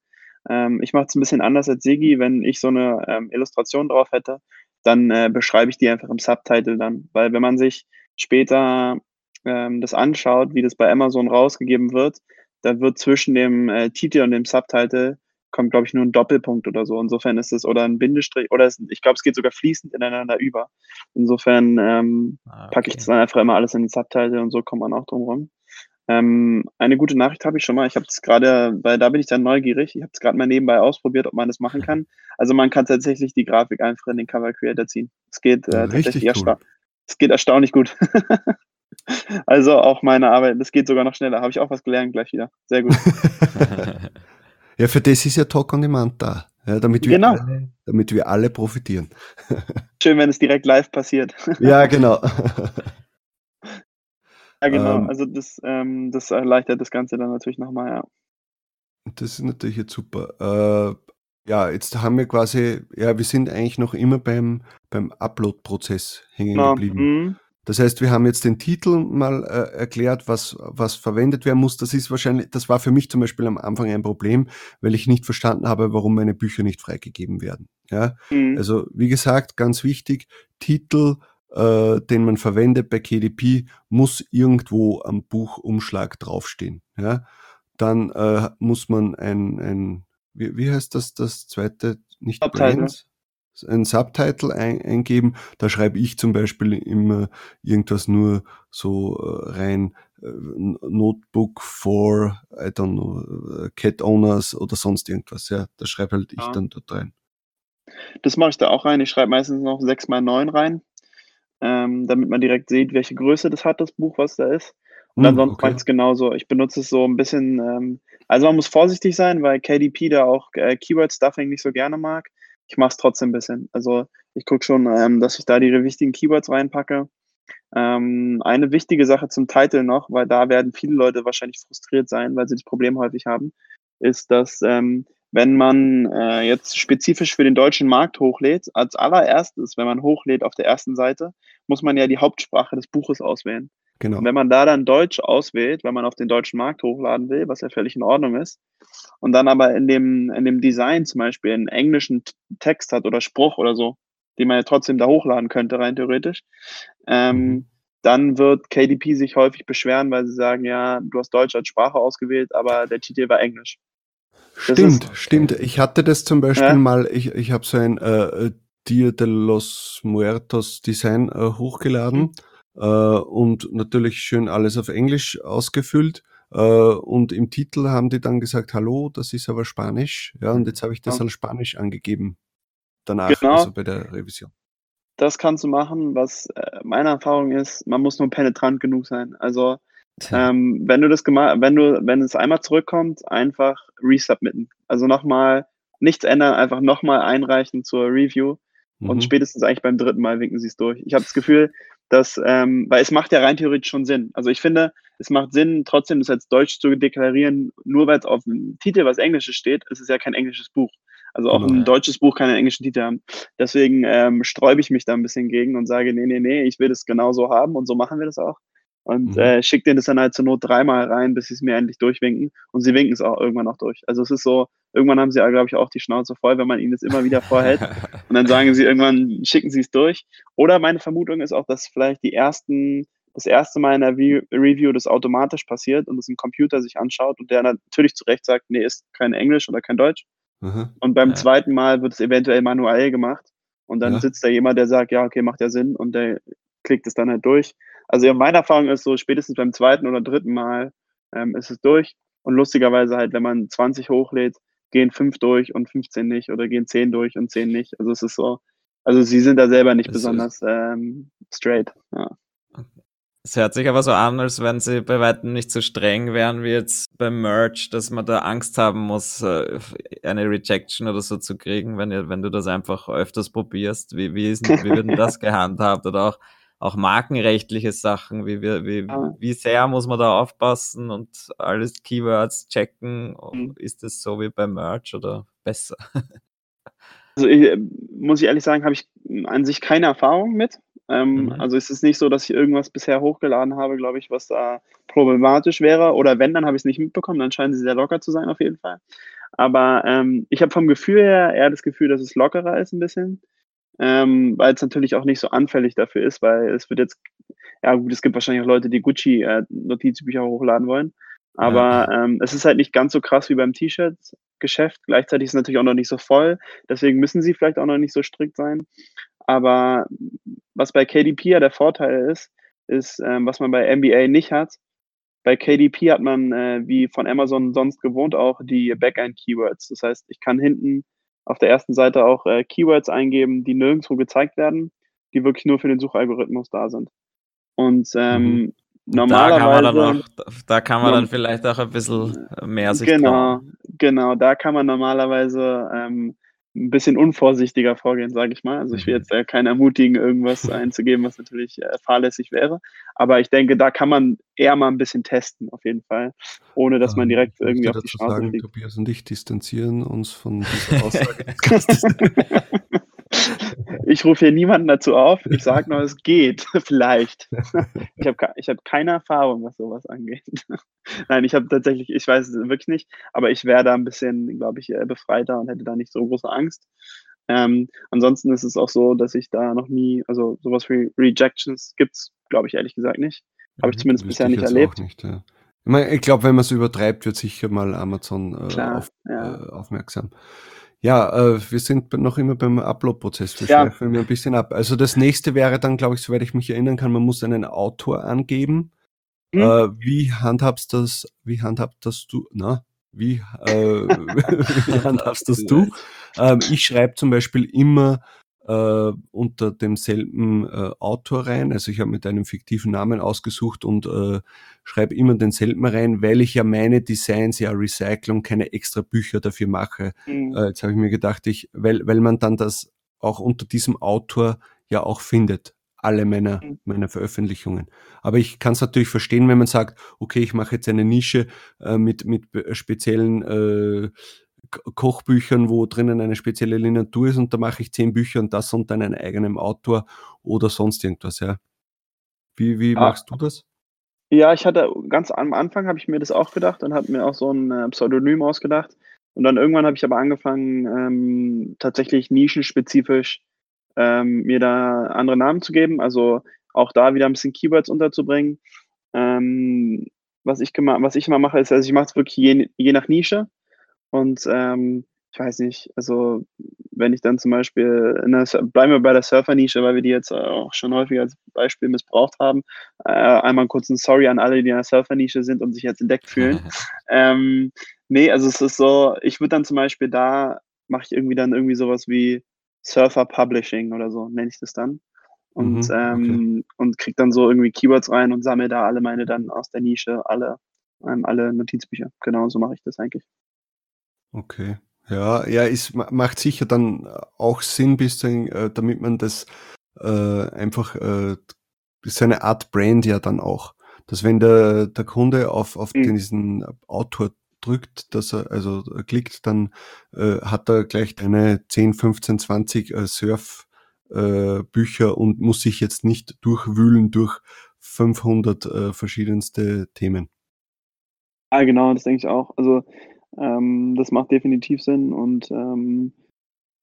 Ähm, ich mache es 'n bisschen anders als Sigi. Wenn ich so 'ne, ähm, Illustration drauf hätte, dann, äh, beschreibe ich die einfach im Subtitle dann. Weil wenn man sich später, ähm, das anschaut, wie das bei Amazon rausgegeben wird, da wird zwischen dem, äh, Titel und dem Subtitle kommt, glaube ich, nur 'n Doppelpunkt oder so. Insofern ist es oder 'n Bindestrich oder es ich glaube, es geht sogar fließend ineinander über. Insofern, ähm, Ah, packe ich das okay. dann einfach immer alles in den Subtitle und so kommt man auch drum rum. Ähm, eine gute Nachricht habe ich schon mal. Ich habe das grade weil da bin ich dann neugierig. Ich habe es grad mal nebenbei ausprobiert, ob man das machen [LAUGHS] kann. Also, man kann tatsächlich die Grafik einfach in den Cover Creator ziehen. Es geht, äh, tatsächlich ersta cool. es geht erstaunlich gut. [LAUGHS] Also, auch meine Arbeit das geht sogar noch schneller. Habe ich auch was gelernt gleich wieder. Sehr gut. [LAUGHS] Ja, für das ist ja Talk on Demand da, ja, damit wir Genau. alle damit wir alle profitieren. [LAUGHS] Schön, wenn es direkt live passiert. [LAUGHS] Ja, genau. Ja, genau. Ähm Also, das ähm, das erleichtert das Ganze dann natürlich noch mal, ja. Das ist natürlich jetzt super. Äh, ja, jetzt haben wir quasi ja, wir sind eigentlich noch immer beim beim Upload-Prozess hängen Genau. geblieben. Mhm. Das heißt, wir haben jetzt den Titel mal, äh, erklärt, was was verwendet werden muss. Das ist wahrscheinlich das war für mich zum Beispiel am Anfang ein Problem, weil ich nicht verstanden habe, warum meine Bücher nicht freigegeben werden, ja? Mhm. Also, wie gesagt, ganz wichtig, Titel, äh, den man verwendet bei KDP, muss irgendwo am Buchumschlag draufstehen, ja? Dann, äh, muss man ein ein wie wie heißt das das zweite? Nicht Subtitle. Brands? Ein Subtitle ein eingeben. Da schreibe ich zum Beispiel immer irgendwas nur so, äh, rein, äh, Notebook for, I don't know, äh, Cat Owners oder sonst irgendwas, ja. Das schreibe halt ich Ja. dann dort rein. Das mache ich da auch rein. Ich schreibe meistens noch 6 mal 9 rein, ähm, damit man direkt sieht, welche Größe das hat, das Buch, was da ist. Und Hm, ansonsten mache okay. ich's genauso. Ich benutze es so 'n bisschen, ähm also, man muss vorsichtig sein, weil KDP da auch, äh, Keyword Stuffing nicht so gerne mag. Ich mache es trotzdem 'n bisschen. Also, ich gucke schon, ähm, dass ich da die wichtigen Keywords reinpacke. Ähm, eine wichtige Sache zum Titel noch, weil da werden viele Leute wahrscheinlich frustriert sein, weil sie das Problem häufig haben, ist, dass ähm, wenn man äh, jetzt spezifisch für den deutschen Markt hochlädt, als allererstes, wenn man hochlädt auf der ersten Seite, muss man ja die Hauptsprache des Buches auswählen. Genau. Und wenn man da dann Deutsch auswählt, wenn man auf den deutschen Markt hochladen will, was ja völlig in Ordnung ist, und dann aber in dem, in dem Design zum Beispiel einen englischen Text hat oder Spruch oder so, den man ja trotzdem da hochladen könnte, rein theoretisch, ähm, mhm. dann wird KDP sich häufig beschweren, weil sie sagen, ja, du hast Deutsch als Sprache ausgewählt, aber der Titel war Englisch. Stimmt, ist, stimmt. Ich hatte das zum Beispiel ja? mal, ich, ich habe so ein äh, Dia de los Muertos Design äh, hochgeladen mhm. Äh, und natürlich schön alles auf Englisch ausgefüllt. Äh, und im Titel haben die dann gesagt, hallo, das ist aber Spanisch. Ja, und jetzt habe ich das ja. als Spanisch angegeben. Danach, genau. also bei der Revision. Das kannst du machen. Was äh, meine Erfahrung ist, man muss nur penetrant genug sein. Also ähm, wenn du das gemacht, wenn du, wenn es einmal zurückkommt, einfach resubmitten. Also nochmal nichts ändern, einfach nochmal einreichen zur Review mhm. und spätestens eigentlich beim dritten Mal winken sie es durch. Ich habe das Gefühl, dass, ähm, weil es macht ja rein theoretisch schon Sinn. Also ich finde, es macht Sinn, trotzdem das als Deutsch zu deklarieren, nur weil es auf dem Titel was Englisches steht, es ist ja kein englisches Buch. Also auch genau. ein deutsches Buch kann einen englischen Titel haben. Deswegen ähm, sträube ich mich da ein bisschen gegen und sage, nee, nee, nee, ich will das genauso haben und so machen wir das auch und mhm. äh, schickt denen das dann halt zur Not dreimal rein, bis sie es mir endlich durchwinken. Und sie winken es auch irgendwann auch durch. Also es ist so, irgendwann haben sie, glaube ich, auch die Schnauze voll, wenn man ihnen das immer wieder vorhält. [LAUGHS] und dann sagen sie irgendwann, schicken sie es durch. Oder meine Vermutung ist auch, dass vielleicht die ersten, das erste Mal in der Review das automatisch passiert und es ein Computer sich anschaut und der natürlich zu Recht sagt, nee, ist kein Englisch oder kein Deutsch. Mhm. Und beim ja. zweiten Mal wird es eventuell manuell gemacht. Und dann ja. sitzt da jemand, der sagt, ja, okay, macht ja Sinn. Und der klickt es dann halt durch. Also ja, meine Erfahrung ist so, spätestens beim zweiten oder dritten Mal ähm, ist es durch. Und lustigerweise halt, wenn man 20 hochlädt, gehen fünf durch und 15 nicht oder gehen 10 durch und 10 nicht. Also es ist so, also sie sind da selber nicht das besonders ähm, straight. Ja. Es hört sich aber so an, als wenn sie bei weitem nicht so streng wären wie jetzt beim Merch, dass man da Angst haben muss, äh, eine Rejection oder so zu kriegen, wenn, wenn du das einfach öfters probierst. Wie, wie, ist, wie wird denn das [LAUGHS] gehandhabt? Oder auch auch markenrechtliche Sachen, wie, wie, wie, wie sehr muss man da aufpassen und alles Keywords checken? Mhm. Ist das so wie beim Merch oder besser? [LAUGHS] Also ich, äh, muss ich ehrlich sagen, habe ich an sich keine Erfahrung mit. Ähm, mhm. Also es ist nicht so, dass ich irgendwas bisher hochgeladen habe, glaube ich, was da problematisch wäre. Oder wenn, dann habe ich es nicht mitbekommen. Dann scheinen sie sehr locker zu sein auf jeden Fall. Aber ähm, ich habe vom Gefühl her eher das Gefühl, dass es lockerer ist ein bisschen ähm, weil es natürlich auch nicht so anfällig dafür ist, weil es wird jetzt, ja gut, es gibt wahrscheinlich auch Leute, die Gucci-Notizbücher äh, hochladen wollen, aber ja. ähm, es ist halt nicht ganz so krass wie beim T-Shirt-Geschäft. Gleichzeitig ist es natürlich auch noch nicht so voll, deswegen müssen sie vielleicht auch noch nicht so strikt sein. Aber was bei KDP ja der Vorteil ist, ist, ähm, was man bei NBA nicht hat. Bei KDP hat man, äh, wie von Amazon sonst gewohnt, auch die Backend-Keywords. Das heißt, ich kann hinten auf der ersten Seite auch äh, Keywords eingeben, die nirgendwo gezeigt werden, die wirklich nur für den Suchalgorithmus da sind. Und ähm, mhm. normalerweise. Da kann man, dann, auch, da kann man dann vielleicht auch ein bisschen mehr sich Genau, trauen. genau, da kann man normalerweise ähm, ein bisschen unvorsichtiger vorgehen, sage ich mal. Also ich will mhm. jetzt äh, keinen ermutigen, irgendwas [LAUGHS] einzugeben, was natürlich äh, fahrlässig wäre. Aber ich denke, da kann man eher mal ein bisschen testen, auf jeden Fall, ohne dass man ähm, direkt ähm, irgendwie auf die Straße sagen, fliegt. Tobias und ich distanzieren uns von [LAUGHS] dieser Aussage. [LAUGHS] ich rufe hier niemanden dazu auf. Ich sage nur, es geht, [LAUGHS] vielleicht. [LAUGHS] Ich habe ich hab keine Erfahrung, was sowas angeht. [LAUGHS] Nein, ich habe tatsächlich, ich weiß es wirklich nicht, aber ich wäre da ein bisschen, glaube ich, befreiter und hätte da nicht so große Angst. Ähm, ansonsten ist es auch so, dass ich da noch nie, also sowas wie Rejections gibt es, glaube ich, ehrlich gesagt nicht. Habe ich mhm, zumindest bisher nicht erlebt. Nicht, ja. Ich, mein, ich glaube, wenn man es übertreibt, wird sicher mal Amazon äh, Klar, auf, ja. äh, aufmerksam. Ja, äh, wir sind noch immer beim Upload-Prozess. Wir ja. schweifen ein bisschen ab. Also das nächste wäre dann, glaube ich, soweit ich mich erinnern kann, man muss einen Autor angeben. Mhm. Äh, wie handhabst das, wie handhabt das du, na, wie, äh, [LAUGHS] wie handhabst das du? [LAUGHS] Ähm, ich schreibe zum Beispiel immer äh, unter demselben äh, Autor rein. Also ich habe mit einem fiktiven Namen ausgesucht und äh, schreibe immer denselben rein, weil ich ja meine Designs ja recycle und keine extra Bücher dafür mache. Mhm. Äh, jetzt habe ich mir gedacht, ich, weil, weil man dann das auch unter diesem Autor ja auch findet. alle meiner, mhm. meiner Veröffentlichungen. Aber ich kann es natürlich verstehen, wenn man sagt, okay, ich mache jetzt eine Nische äh, mit, mit speziellen äh, Kochbüchern, wo drinnen eine spezielle Literatur ist und da mache ich zehn Bücher und das unter einem eigenen Autor oder sonst irgendwas, ja. Wie, wie ah. machst du das? Ja, ich hatte ganz am Anfang habe ich mir das auch gedacht und habe mir auch so ein äh, Pseudonym ausgedacht. Und dann irgendwann habe ich aber angefangen, ähm, tatsächlich nischenspezifisch ähm, mir da andere Namen zu geben. Also auch da wieder ein bisschen Keywords unterzubringen. Ähm, was, ich was ich immer mache, ist, also ich mache es wirklich je, je nach Nische. Und ähm, ich weiß nicht, also wenn ich dann zum Beispiel, in der, bleiben wir bei der Surfer-Nische, weil wir die jetzt auch schon häufig als Beispiel missbraucht haben. Äh, einmal kurz ein Sorry an alle, die in der Surfer-Nische sind und sich jetzt entdeckt fühlen. [LAUGHS] ähm, nee, also es ist so, ich würde dann zum Beispiel da, mache ich irgendwie dann irgendwie sowas wie Surfer Publishing oder so, nenne ich das dann. Und, mhm, ähm, okay. und krieg dann so irgendwie Keywords rein und sammle da alle meine dann aus der Nische, alle, ähm, alle Notizbücher. Genau, so mache ich das eigentlich. Okay. Ja, ja, es macht sicher dann auch Sinn, bisschen, äh, damit man das äh, einfach, äh, ist eine Art Brand ja dann auch. Dass wenn der, der Kunde auf, auf mhm. diesen Autor drückt, dass er also klickt, dann äh, hat er gleich deine 10, 15, 20 äh, Surf-Bücher äh, und muss sich jetzt nicht durchwühlen durch 500 äh, verschiedenste Themen. Ja, genau, das denke ich auch. Also ähm, das macht definitiv Sinn und ähm,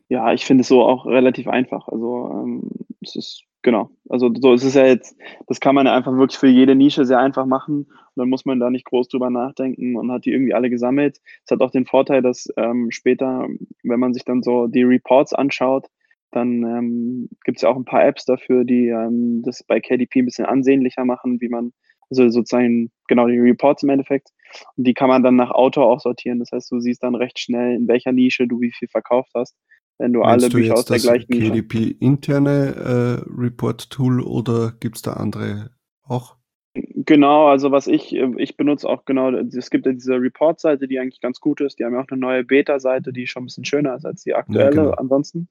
ja, ich finde es so auch relativ einfach. Also ähm, es ist genau, also so es ist ja jetzt, das kann man ja einfach wirklich für jede Nische sehr einfach machen und dann muss man da nicht groß drüber nachdenken und hat die irgendwie alle gesammelt. Es hat auch den Vorteil, dass ähm, später, wenn man sich dann so die Reports anschaut, dann ähm, gibt es ja auch ein paar Apps dafür, die ähm, das bei KDP ein bisschen ansehnlicher machen, wie man, also sozusagen genau die Reports im Endeffekt. Und die kann man dann nach Autor auch sortieren. Das heißt, du siehst dann recht schnell, in welcher Nische du wie viel verkauft hast, wenn du Meinst alle du Bücher aus der gleichen Nische. KDP interne äh, Report-Tool oder gibt es da andere auch? Genau, also was ich, äh, ich benutze auch genau, es gibt ja diese Report-Seite, die eigentlich ganz gut ist. Die haben ja auch eine neue Beta-Seite, die schon ein bisschen schöner ist als die aktuelle ja, genau. ansonsten.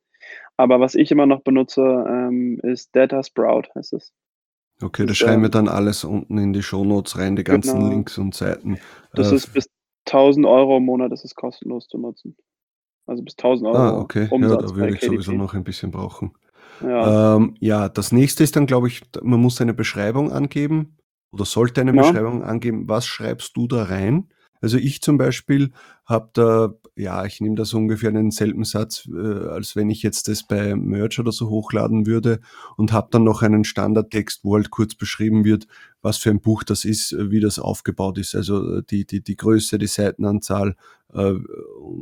Aber was ich immer noch benutze, ähm, ist Data Sprout, heißt es. Okay, das, schreiben wir ähm, dann alles unten in die Shownotes rein, die ganzen genau. Links und Seiten. Das äh, ist bis 1000 Euro im Monat, das ist kostenlos zu nutzen. Also bis 1000 Euro. Ah, okay. Umsatz ja, da würde ich KDP. sowieso noch ein bisschen brauchen. Ja. Ähm, ja, das nächste ist dann, glaube ich, man muss eine Beschreibung angeben oder sollte eine ja. Beschreibung angeben. Was schreibst du da rein? Also ich zum Beispiel habe da, ja, ich nehme da so ungefähr denselben Satz, äh, als wenn ich jetzt das bei Merch oder so hochladen würde und habe dann noch einen Standardtext, wo halt kurz beschrieben wird, was für ein Buch das ist, äh, wie das aufgebaut ist. Also äh, die, die, die Größe, die Seitenanzahl, äh,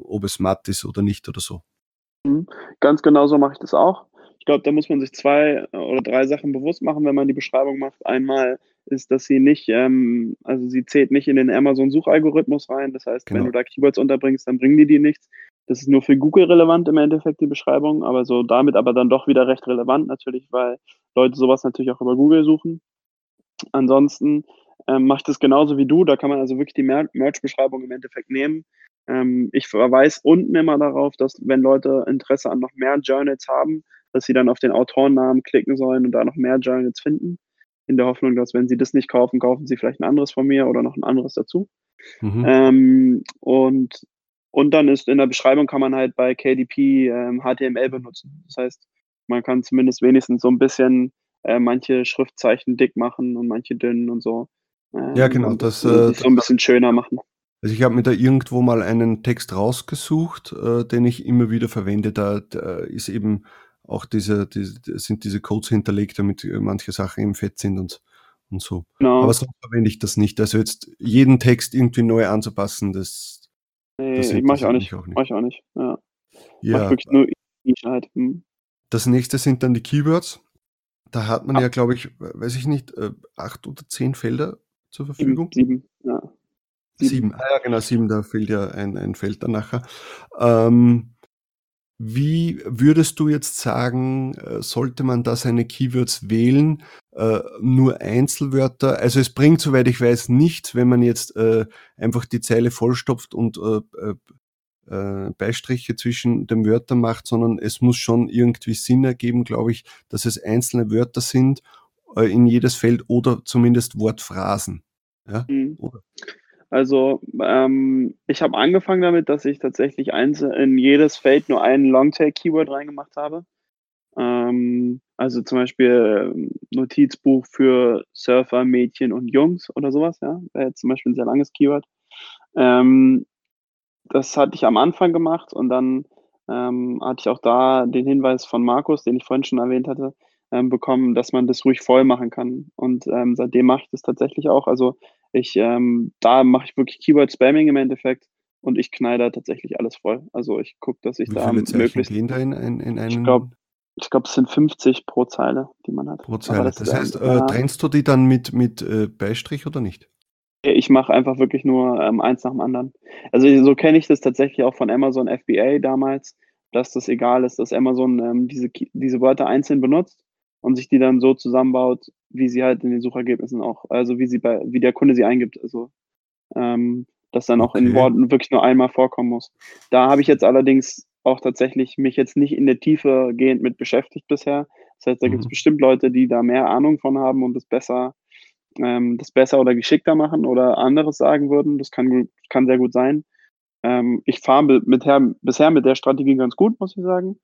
ob es matt ist oder nicht oder so. Mhm. Ganz genau so mache ich das auch. Ich glaube, da muss man sich zwei oder drei Sachen bewusst machen, wenn man die Beschreibung macht. Einmal ist, dass sie nicht, ähm, also sie zählt nicht in den Amazon-Suchalgorithmus rein. Das heißt, genau. wenn du da Keywords unterbringst, dann bringen die die nichts. Das ist nur für Google relevant im Endeffekt, die Beschreibung, aber so damit aber dann doch wieder recht relevant natürlich, weil Leute sowas natürlich auch über Google suchen. Ansonsten ähm, macht es genauso wie du, da kann man also wirklich die Merch-Beschreibung im Endeffekt nehmen. Ähm, ich verweise unten immer darauf, dass wenn Leute Interesse an noch mehr Journals haben, dass sie dann auf den Autorennamen klicken sollen und da noch mehr Journals finden in der Hoffnung, dass wenn sie das nicht kaufen, kaufen sie vielleicht ein anderes von mir oder noch ein anderes dazu. Mhm. Ähm, und, und dann ist in der Beschreibung kann man halt bei KDP ähm, HTML benutzen. Das heißt, man kann zumindest wenigstens so ein bisschen äh, manche Schriftzeichen dick machen und manche dünn und so. Ähm, ja, genau. Das, äh, so ein bisschen schöner machen. Also ich habe mir da irgendwo mal einen Text rausgesucht, äh, den ich immer wieder verwende. Da, da ist eben auch diese, diese, sind diese Codes hinterlegt, damit manche Sachen im Fett sind und, und so. Genau. Aber so verwende ich das nicht. Also jetzt jeden Text irgendwie neu anzupassen, das, nee, das mache ich auch nicht. Auch nicht. Mach ich auch nicht. Ja. ja. Mach wirklich nur Sicherheit. Hm. Das nächste sind dann die Keywords. Da hat man ah. ja, glaube ich, weiß ich nicht, äh, acht oder zehn Felder zur Verfügung. Sieben, sieben ja. Sieben. sieben. Ah ja, genau, sieben, da fehlt ja ein, ein Feld dann nachher. Ähm, wie würdest du jetzt sagen, äh, sollte man da seine Keywords wählen? Äh, nur Einzelwörter? Also es bringt, soweit ich weiß, nichts, wenn man jetzt äh, einfach die Zeile vollstopft und äh, äh, äh, Beistriche zwischen den Wörtern macht, sondern es muss schon irgendwie Sinn ergeben, glaube ich, dass es einzelne Wörter sind in jedes Feld oder zumindest Wortphrasen. Ja? Mhm. Also ähm, ich habe angefangen damit, dass ich tatsächlich in jedes Feld nur ein Longtail-Keyword reingemacht habe. Ähm, also zum Beispiel ähm, Notizbuch für Surfer, Mädchen und Jungs oder sowas, ja. Wäre jetzt zum Beispiel ein sehr langes Keyword. Ähm, das hatte ich am Anfang gemacht und dann ähm, hatte ich auch da den Hinweis von Markus, den ich vorhin schon erwähnt hatte, ähm, bekommen, dass man das ruhig voll machen kann. Und ähm, seitdem mache ich das tatsächlich auch. Also ich, ähm, da mache ich wirklich Keyword-Spamming im Endeffekt und ich knall da tatsächlich alles voll. Also ich gucke, dass ich Wie da möglichst. gehen da in, in, in einen? Ich glaube, ich glaube, es sind 50 pro Zeile, die man hat. Pro Zeile. Das, das, heißt, äh, trennst du die dann mit, mit äh, Beistrich oder nicht? Ich mache einfach wirklich nur ähm, eins nach dem anderen. Also so kenne ich das tatsächlich auch von Amazon FBA damals, dass das egal ist, dass Amazon ähm, diese, diese Wörter einzeln benutzt und sich die dann so zusammenbaut, wie sie halt in den Suchergebnissen auch, also wie sie bei, wie der Kunde sie eingibt. Also ähm, dass dann auch in Worten wirklich nur einmal vorkommen muss. Da habe ich jetzt allerdings auch tatsächlich mich jetzt nicht in der Tiefe gehend mit beschäftigt bisher. Das heißt, da mhm. gibt es bestimmt Leute, die da mehr Ahnung von haben und das besser, ähm, das besser oder geschickter machen oder anderes sagen würden. Das kann, kann sehr gut sein. Ähm, ich fahre mit, bisher mit der Strategie ganz gut, muss ich sagen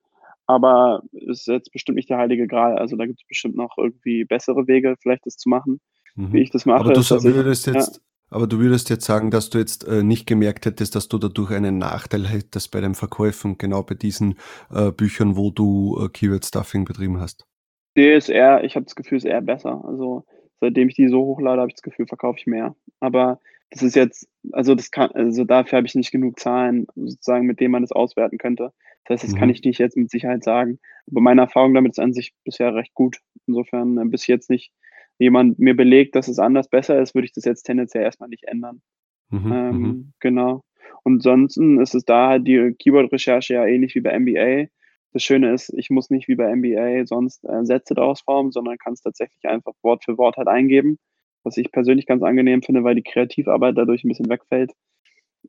aber ist jetzt bestimmt nicht der heilige Gral. Also da gibt es bestimmt noch irgendwie bessere Wege, vielleicht das zu machen, mhm. wie ich das mache. Aber du, würdest ich, jetzt, ja. aber du würdest jetzt sagen, dass du jetzt äh, nicht gemerkt hättest, dass du dadurch einen Nachteil hättest bei den Verkäufen, genau bei diesen äh, Büchern, wo du äh, Keyword-Stuffing betrieben hast. Nee, ist eher, ich habe das Gefühl, es ist eher besser. Also seitdem ich die so hochlade, habe ich das Gefühl, verkaufe ich mehr. Aber das ist jetzt, also das kann, also dafür habe ich nicht genug Zahlen, sozusagen, mit denen man das auswerten könnte. Das heißt, das mhm. kann ich nicht jetzt mit Sicherheit sagen. Aber meine Erfahrung damit ist an sich bisher recht gut. Insofern, äh, bis jetzt nicht jemand mir belegt, dass es anders besser ist, würde ich das jetzt tendenziell erstmal nicht ändern. Mhm, ähm, mhm. genau. Und sonst ist es da halt die Keyword-Recherche ja ähnlich wie bei MBA. Das Schöne ist, ich muss nicht wie bei MBA sonst äh, Sätze daraus formen, sondern kann es tatsächlich einfach Wort für Wort halt eingeben, was ich persönlich ganz angenehm finde, weil die Kreativarbeit dadurch ein bisschen wegfällt.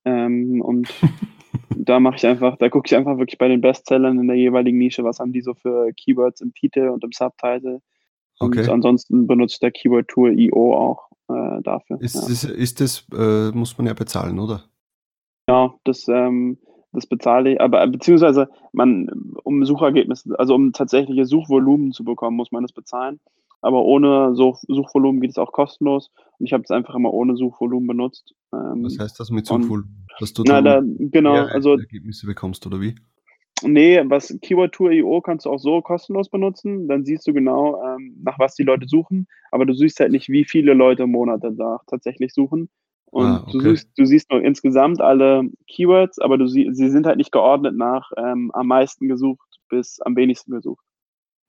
Ähm, und [LAUGHS] da mache ich einfach, da gucke ich einfach wirklich bei den Bestsellern in der jeweiligen Nische, was haben die so für Keywords im Titel und im Subtitle. Und okay. ansonsten benutzt der Keyword Tool IO auch äh, dafür. Ist, ja. das, ist das äh, muss man ja bezahlen, oder? Ja, das, ähm, das bezahle ich, aber beziehungsweise man, um Suchergebnisse, also um tatsächliche Suchvolumen zu bekommen, muss man das bezahlen. Aber ohne Such Suchvolumen geht es auch kostenlos. Und ich habe es einfach immer ohne Suchvolumen benutzt. Ähm, Was heißt das mit Suchvolumen? Dass du na, da, genau, also, Ergebnisse bekommst, oder wie? Nee, was Keyword Tour IO kannst du auch so kostenlos benutzen. Dann siehst du genau, ähm, nach was die Leute suchen. Aber du siehst halt nicht, wie viele Leute im Monat danach tatsächlich suchen. Und ah, okay. du, siehst, du siehst nur insgesamt alle Keywords, aber du sie, sie sind halt nicht geordnet nach ähm, am meisten gesucht bis am wenigsten gesucht.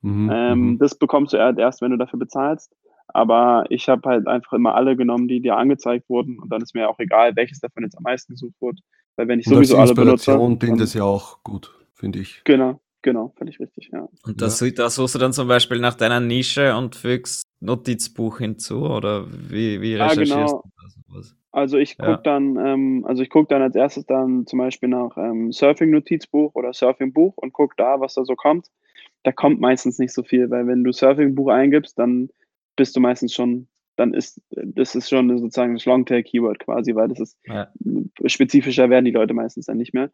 Mhm, ähm, mhm. das bekommst du halt erst, wenn du dafür bezahlst. Aber ich habe halt einfach immer alle genommen, die dir angezeigt wurden. Und dann ist mir auch egal, welches davon jetzt am meisten gesucht wurde. Weil wenn ich und sowieso alle benutze. Und klingt das ja auch gut, finde ich. Genau, genau, ich richtig, ja. Und das, ja. da suchst du dann zum Beispiel nach deiner Nische und fügst Notizbuch hinzu oder wie, wie recherchierst ja, genau. du das? Also ich gucke ja. dann, ähm, also ich gucke dann als erstes dann zum Beispiel nach ähm, Surfing-Notizbuch oder Surfing-Buch und gucke da, was da so kommt da kommt meistens nicht so viel, weil wenn du Surfing-Buch eingibst, dann bist du meistens schon, dann ist, das ist schon sozusagen das Longtail-Keyword quasi, weil das ist ja. spezifischer werden die Leute meistens dann nicht mehr.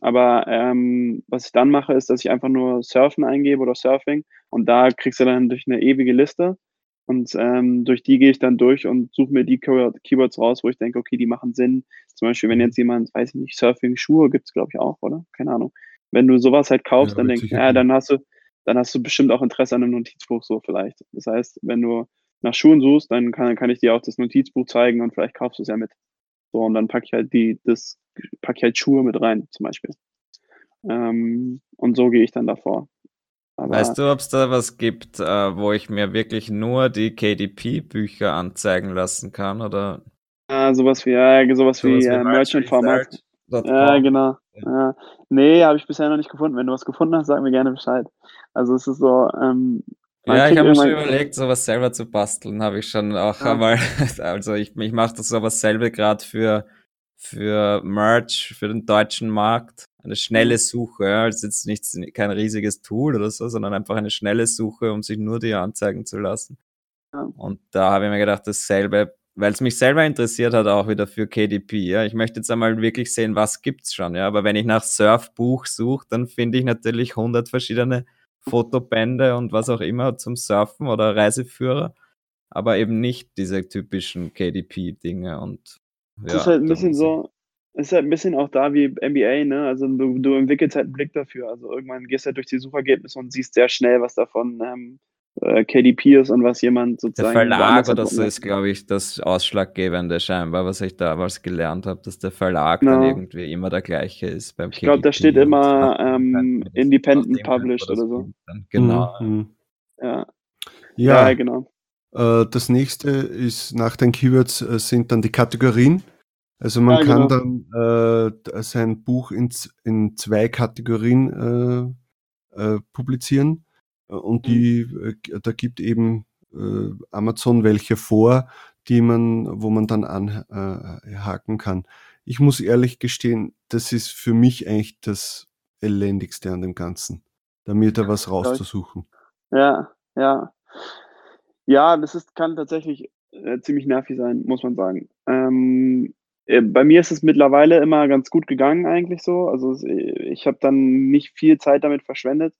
Aber ähm, was ich dann mache, ist, dass ich einfach nur Surfen eingebe oder Surfing und da kriegst du dann durch eine ewige Liste und ähm, durch die gehe ich dann durch und suche mir die Keywords raus, wo ich denke, okay, die machen Sinn. Zum Beispiel, wenn jetzt jemand, weiß ich nicht, Surfing-Schuhe gibt es, glaube ich, auch, oder? Keine Ahnung. Wenn du sowas halt kaufst, ja, dann denkst du, ja, dann hast du, dann hast du bestimmt auch Interesse an einem Notizbuch so vielleicht. Das heißt, wenn du nach Schuhen suchst, dann kann, kann ich dir auch das Notizbuch zeigen und vielleicht kaufst du es ja mit. So, und dann packe ich halt die, das, packe ich halt Schuhe mit rein, zum Beispiel. Ähm, und so gehe ich dann davor. Aber weißt du, ob es da was gibt, äh, wo ich mir wirklich nur die KDP-Bücher anzeigen lassen kann, oder? Ja, sowas wie, ja, sowas, sowas wie, wie äh, Merchant Format. Ja, genau. Ja. Nee, habe ich bisher noch nicht gefunden. Wenn du was gefunden hast, sag mir gerne Bescheid. Also es ist so, ähm, ja, ich habe mir schon überlegt, sowas selber zu basteln, habe ich schon auch ja. einmal. [LAUGHS] Also ich, ich mache das sowas selber gerade für für Merch, für den deutschen Markt. Eine schnelle mhm. Suche, ja, also jetzt nicht, kein riesiges Tool oder so, sondern einfach eine schnelle Suche, um sich nur die anzeigen zu lassen. Ja. Und da habe ich mir gedacht, dasselbe, weil es mich selber interessiert hat, auch wieder für KDP. Ja. Ich möchte jetzt einmal wirklich sehen, was gibt's schon. Ja. Aber wenn ich nach Surfbuch suche, dann finde ich natürlich 100 verschiedene Fotobände und was auch immer zum Surfen oder Reiseführer, aber eben nicht diese typischen KDP-Dinge. Und ja, das ist halt ein bisschen so, ist halt ein bisschen auch da wie NBA, ne? Also du, du entwickelst halt einen Blick dafür. Also irgendwann gehst du halt durch die Suchergebnisse und siehst sehr schnell, was davon ähm, äh, KDP ist und was jemand sozusagen. Der Verlag oder so ist, glaube ich, das Ausschlaggebende scheinbar, was ich damals gelernt habe, dass der Verlag no. dann irgendwie immer der gleiche ist beim Ich glaube, da steht immer ähm, Independent Published oder so. Genau. Mhm. Ja. ja. Ja, genau. Äh, das nächste ist nach den Keywords äh, sind dann die Kategorien. Also man ja, kann genau. dann äh, sein Buch in, in zwei Kategorien äh, äh, publizieren. Und mhm. die, äh, da gibt eben äh, Amazon welche vor, die man, wo man dann anhaken äh, kann. Ich muss ehrlich gestehen, das ist für mich eigentlich das Elendigste an dem Ganzen, da mir da was rauszusuchen. Ja, ja. Ja, das ist, kann tatsächlich äh, ziemlich nervig sein, muss man sagen. Ähm, äh, bei mir ist es mittlerweile immer ganz gut gegangen eigentlich so. Also ich habe dann nicht viel Zeit damit verschwendet.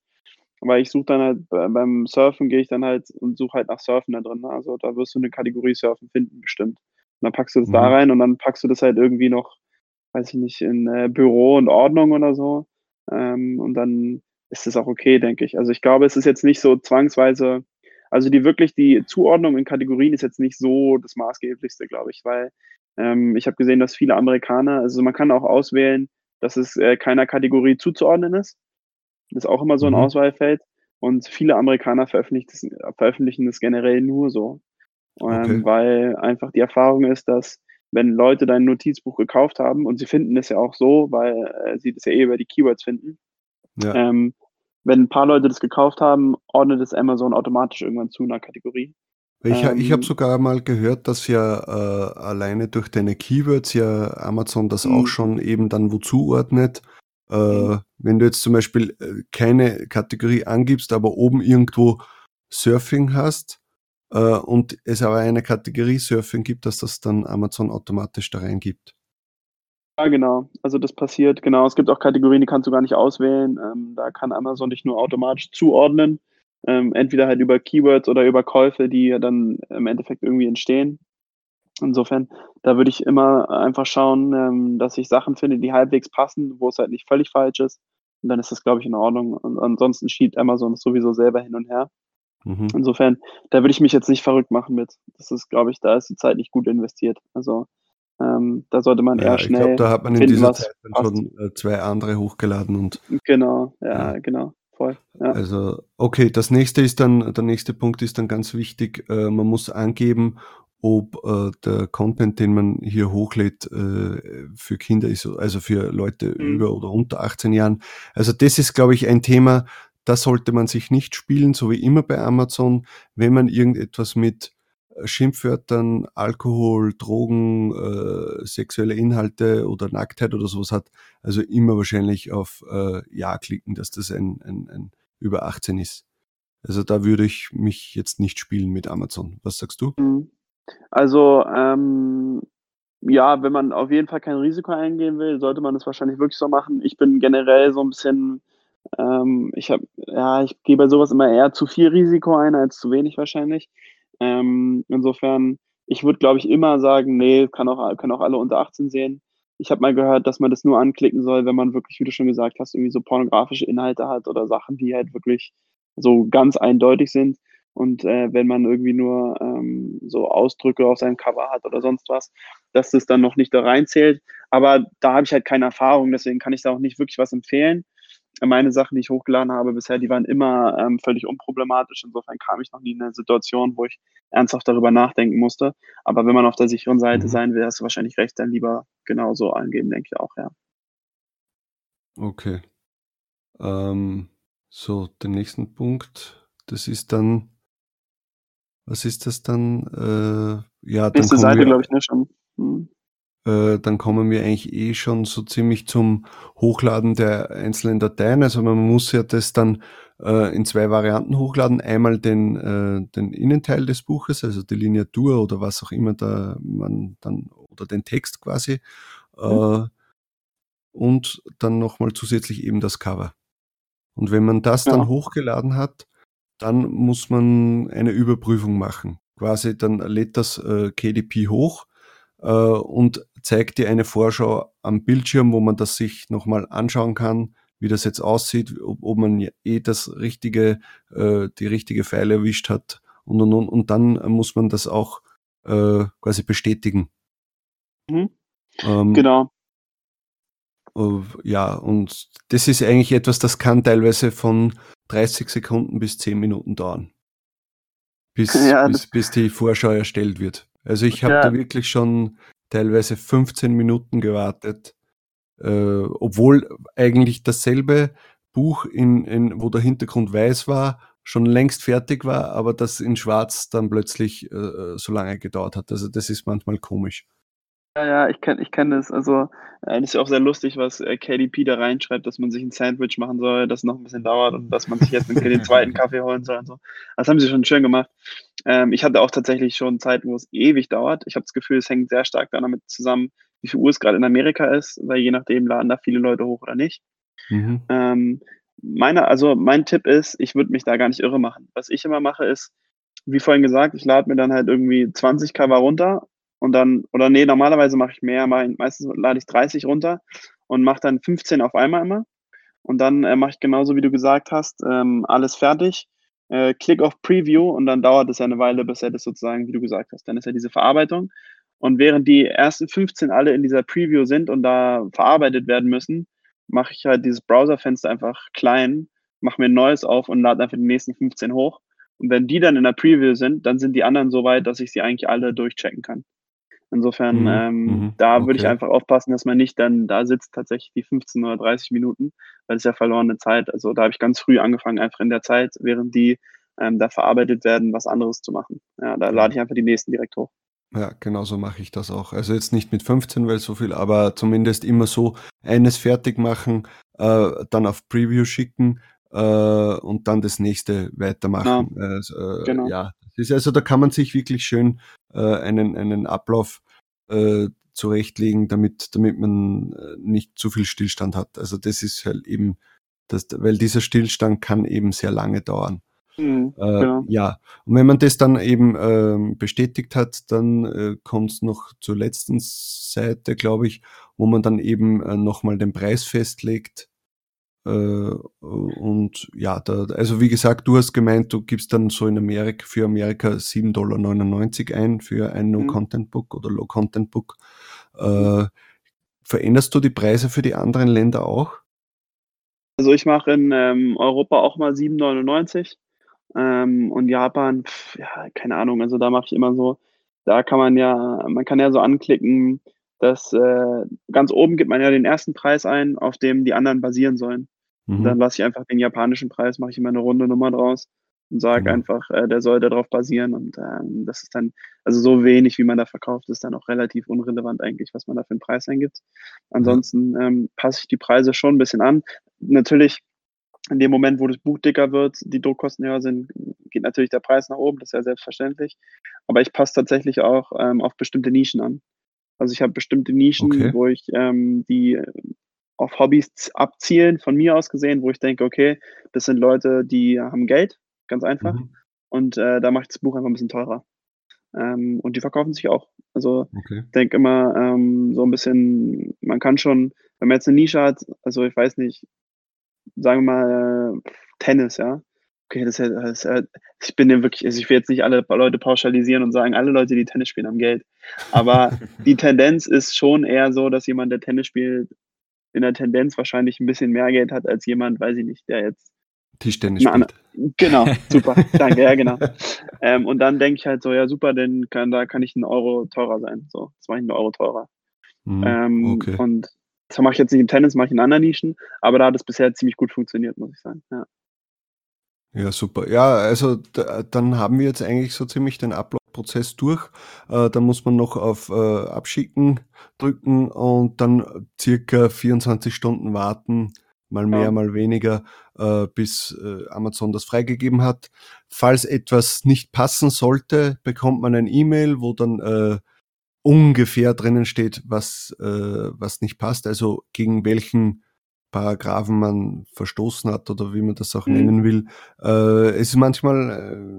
Aber ich suche dann halt beim Surfen gehe ich dann halt und suche halt nach Surfen da drin. Also da wirst du eine Kategorie Surfen finden, bestimmt. Und dann packst du das mhm. da rein und dann packst du das halt irgendwie noch, weiß ich nicht, in äh, Büro und Ordnung oder so. Ähm, und dann ist es auch okay, denke ich. Also ich glaube, es ist jetzt nicht so zwangsweise, also die wirklich, die Zuordnung in Kategorien ist jetzt nicht so das Maßgeblichste, glaube ich, weil ähm, ich habe gesehen, dass viele Amerikaner, also man kann auch auswählen, dass es äh, keiner Kategorie zuzuordnen ist. Das ist auch immer so ein mhm. Auswahlfeld. Und viele Amerikaner veröffentlichen das, generell nur so. Ähm, okay. Weil einfach die Erfahrung ist, dass wenn Leute dein Notizbuch gekauft haben und sie finden es ja auch so, weil äh, sie das ja eh über die Keywords finden, ja. ähm, wenn ein paar Leute das gekauft haben, ordnet es Amazon automatisch irgendwann zu einer Kategorie. Ich, ähm, ich habe sogar mal gehört, dass ja äh, alleine durch deine Keywords ja Amazon das auch mhm. schon eben dann wo zuordnet. Äh, mhm. wenn du jetzt zum Beispiel äh, keine Kategorie angibst, aber oben irgendwo Surfing hast äh, und es aber eine Kategorie Surfing gibt, dass das dann Amazon automatisch da reingibt. Ja, genau. Also das passiert, genau. Es gibt auch Kategorien, die kannst du gar nicht auswählen. Ähm, da kann Amazon dich nur automatisch zuordnen. Ähm, entweder halt über Keywords oder über Käufe, die dann im Endeffekt irgendwie entstehen. Insofern, da würde ich immer einfach schauen, ähm, dass ich Sachen finde, die halbwegs passen, wo es halt nicht völlig falsch ist. Und dann ist das, glaube ich, in Ordnung. Und ansonsten schiebt Amazon sowieso selber hin und her. Mhm. Insofern, da würde ich mich jetzt nicht verrückt machen mit. Das ist, glaube ich, da ist die Zeit nicht gut investiert. Also ähm, da sollte man ja, eher schnell. Ich glaube, da hat man in dieser Zeit schon äh, zwei andere hochgeladen und. Genau, ja, ja. genau. Voll, ja. Also, okay, das nächste ist dann, der nächste Punkt ist dann ganz wichtig. Äh, man muss angeben, ob äh, der Content, den man hier hochlädt, äh, für Kinder ist, also für Leute mhm. über oder unter 18 Jahren. Also das ist, glaube ich, ein Thema, da sollte man sich nicht spielen, so wie immer bei Amazon, wenn man irgendetwas mit äh, Schimpfwörtern, Alkohol, Drogen, äh, sexuelle Inhalte oder Nacktheit oder sowas hat, also immer wahrscheinlich auf äh, Ja klicken, dass das ein, ein, ein über 18 ist. Also da würde ich mich jetzt nicht spielen mit Amazon. Was sagst du? Mhm. Also, ähm, ja, wenn man auf jeden Fall kein Risiko eingehen will, sollte man das wahrscheinlich wirklich so machen. Ich bin generell so ein bisschen, ähm, ich habe, ja, ich gehe bei sowas immer eher zu viel Risiko ein als zu wenig wahrscheinlich. Ähm, insofern, ich würde, glaube ich, immer sagen, nee, kann auch, können auch alle unter 18 sehen. Ich habe mal gehört, dass man das nur anklicken soll, wenn man wirklich, wie du schon gesagt hast, irgendwie so pornografische Inhalte hat oder Sachen, die halt wirklich so ganz eindeutig sind. Und äh, wenn man irgendwie nur ähm, so Ausdrücke auf seinem Cover hat oder sonst was, dass das dann noch nicht da reinzählt. Aber da habe ich halt keine Erfahrung, deswegen kann ich da auch nicht wirklich was empfehlen. Meine Sachen, die ich hochgeladen habe bisher, die waren immer ähm, völlig unproblematisch. Insofern kam ich noch nie in eine Situation, wo ich ernsthaft darüber nachdenken musste. Aber wenn man auf der sicheren Seite mhm. sein will, hast du wahrscheinlich recht, dann lieber genauso angeben, denke ich auch, ja. Okay. Ähm, so, den nächsten Punkt, das ist dann was ist das dann? Äh, ja, Nächste Seite, glaube ich, ne, schon. Hm. äh, dann kommen wir eigentlich eh schon so ziemlich zum Hochladen der einzelnen Dateien. Also man muss ja das dann äh, in zwei Varianten hochladen. Einmal den, äh, den Innenteil des Buches, also die Lineatur oder was auch immer da man dann, oder den Text quasi. Mhm. und dann nochmal zusätzlich eben das Cover. Und wenn man das dann hochgeladen hat, dann muss man eine Überprüfung machen. Quasi dann lädt das äh, KDP hoch äh, und zeigt dir eine Vorschau am Bildschirm, wo man das sich nochmal anschauen kann, wie das jetzt aussieht, ob, ob man eh das richtige, äh, die richtige Pfeile erwischt hat und und und. Und dann muss man das auch äh, quasi bestätigen. Mhm. Ähm, genau. Äh, ja, und das ist eigentlich etwas, das kann teilweise von 30 Sekunden bis 10 Minuten dauern, bis, ja, bis, bis die Vorschau erstellt wird. Also ich habe ja. da wirklich schon teilweise 15 Minuten gewartet, äh, obwohl eigentlich dasselbe Buch, in, in, wo der Hintergrund weiß war, schon längst fertig war, aber das in Schwarz dann plötzlich äh, so lange gedauert hat. Also das ist manchmal komisch. Ja, ja, ich kenne ich kenn das. Also, äh, das ist ja auch sehr lustig, was äh, KDP da reinschreibt, dass man sich ein Sandwich machen soll, das noch ein bisschen dauert und dass man sich jetzt den zweiten [LAUGHS] Kaffee holen soll und so. Das haben sie schon schön gemacht. Ähm, ich hatte auch tatsächlich schon Zeiten, wo es ewig dauert. Ich habe das Gefühl, es hängt sehr stark damit zusammen, wie viel Uhr es gerade in Amerika ist, weil je nachdem laden da viele Leute hoch oder nicht. Mhm. Ähm, meine, also mein Tipp ist, ich würde mich da gar nicht irre machen. Was ich immer mache, ist, wie vorhin gesagt, ich lade mir dann halt irgendwie 20 Cover runter und dann, oder nee, normalerweise mache ich mehr, meistens lade ich 30 runter und mache dann 15 auf einmal immer. Und dann äh, mache ich genauso, wie du gesagt hast, ähm, alles fertig. Äh, klick auf Preview und dann dauert es eine Weile, bis er das sozusagen, wie du gesagt hast, dann ist ja diese Verarbeitung. Und während die ersten 15 alle in dieser Preview sind und da verarbeitet werden müssen, mache ich halt dieses Browserfenster einfach klein, mache mir ein neues auf und lade einfach die nächsten 15 hoch. Und wenn die dann in der Preview sind, dann sind die anderen so weit, dass ich sie eigentlich alle durchchecken kann. Insofern, mhm, ähm, mhm, da okay. würde ich einfach aufpassen, dass man nicht dann da sitzt, tatsächlich die 15 oder 30 Minuten, weil es ja verlorene Zeit. Also da habe ich ganz früh angefangen, einfach in der Zeit, während die ähm, da verarbeitet werden, was anderes zu machen. Ja, da lade ich einfach die nächsten direkt hoch. Ja, genau so mache ich das auch. Also jetzt nicht mit 15, weil so viel, aber zumindest immer so eines fertig machen, äh, dann auf Preview schicken äh, und dann das nächste weitermachen. Genau. Also, äh, genau. Ja, das ist also da kann man sich wirklich schön äh, einen, einen Ablauf äh, zurechtlegen, damit, damit man äh, nicht zu viel Stillstand hat. Also das ist halt eben, das, weil dieser Stillstand kann eben sehr lange dauern. Mhm, äh, genau. Ja, und wenn man das dann eben äh, bestätigt hat, dann äh, kommt es noch zur letzten Seite, glaube ich, wo man dann eben äh, nochmal den Preis festlegt. Äh, und ja, da, also wie gesagt, du hast gemeint, du gibst dann so in Amerika für Amerika 7,99 Dollar ein für ein No-Content-Book oder Low-Content-Book. Äh, veränderst du die Preise für die anderen Länder auch? Also ich mache in ähm, Europa auch mal 7,99 ähm, und Japan, pf, ja, keine Ahnung, also da mache ich immer so, da kann man ja, man kann ja so anklicken, dass äh, ganz oben gibt man ja den ersten Preis ein, auf dem die anderen basieren sollen. Mhm. Dann lasse ich einfach den japanischen Preis, mache ich immer eine runde Nummer draus und sage mhm. einfach, äh, der soll darauf basieren. Und ähm, das ist dann, also so wenig, wie man da verkauft, ist dann auch relativ unrelevant eigentlich, was man da für einen Preis eingibt. Ansonsten ähm, passe ich die Preise schon ein bisschen an. Natürlich, in dem Moment, wo das Buch dicker wird, die Druckkosten höher sind, geht natürlich der Preis nach oben, das ist ja selbstverständlich. Aber ich passe tatsächlich auch ähm, auf bestimmte Nischen an. Also ich habe bestimmte Nischen, okay. wo ich ähm, die auf Hobbys abzielen, von mir aus gesehen, wo ich denke, okay, das sind Leute, die haben Geld, ganz einfach. Mhm. Und äh, da mache ich das Buch einfach ein bisschen teurer. Ähm, und die verkaufen sich auch. Also okay. ich denke immer ähm, so ein bisschen, man kann schon, wenn man jetzt eine Nische hat, also ich weiß nicht, sagen wir mal äh, Tennis, ja. Okay, das ist, das ich bin ja wirklich, also ich will jetzt nicht alle Leute pauschalisieren und sagen, alle Leute, die Tennis spielen, haben Geld. Aber [LAUGHS] die Tendenz ist schon eher so, dass jemand, der Tennis spielt, in der Tendenz wahrscheinlich ein bisschen mehr Geld hat als jemand, weiß ich nicht, der jetzt Tischtennis spielt. Genau, [LAUGHS] super, danke, ja genau. Ähm, und dann denke ich halt so, ja super, denn kann, da kann ich einen Euro teurer sein. So, das mache ich einen Euro teurer. Mhm, ähm, okay. Und das mache ich jetzt nicht im Tennis, mache ich in anderen Nischen, aber da hat es bisher ziemlich gut funktioniert, muss ich sagen. Ja, ja super. Ja, also dann haben wir jetzt eigentlich so ziemlich den Upload-Prozess durch. Äh, dann muss man noch auf äh, Abschicken drücken und dann circa 24 Stunden warten, mal mehr, ja. mal weniger, äh, bis äh, Amazon das freigegeben hat. Falls etwas nicht passen sollte, bekommt man ein E-Mail, wo dann äh, ungefähr drinnen steht, was, äh, was nicht passt, also gegen welchen Paragraphen man verstoßen hat oder wie man das auch mhm. nennen will. Äh, es ist manchmal, äh,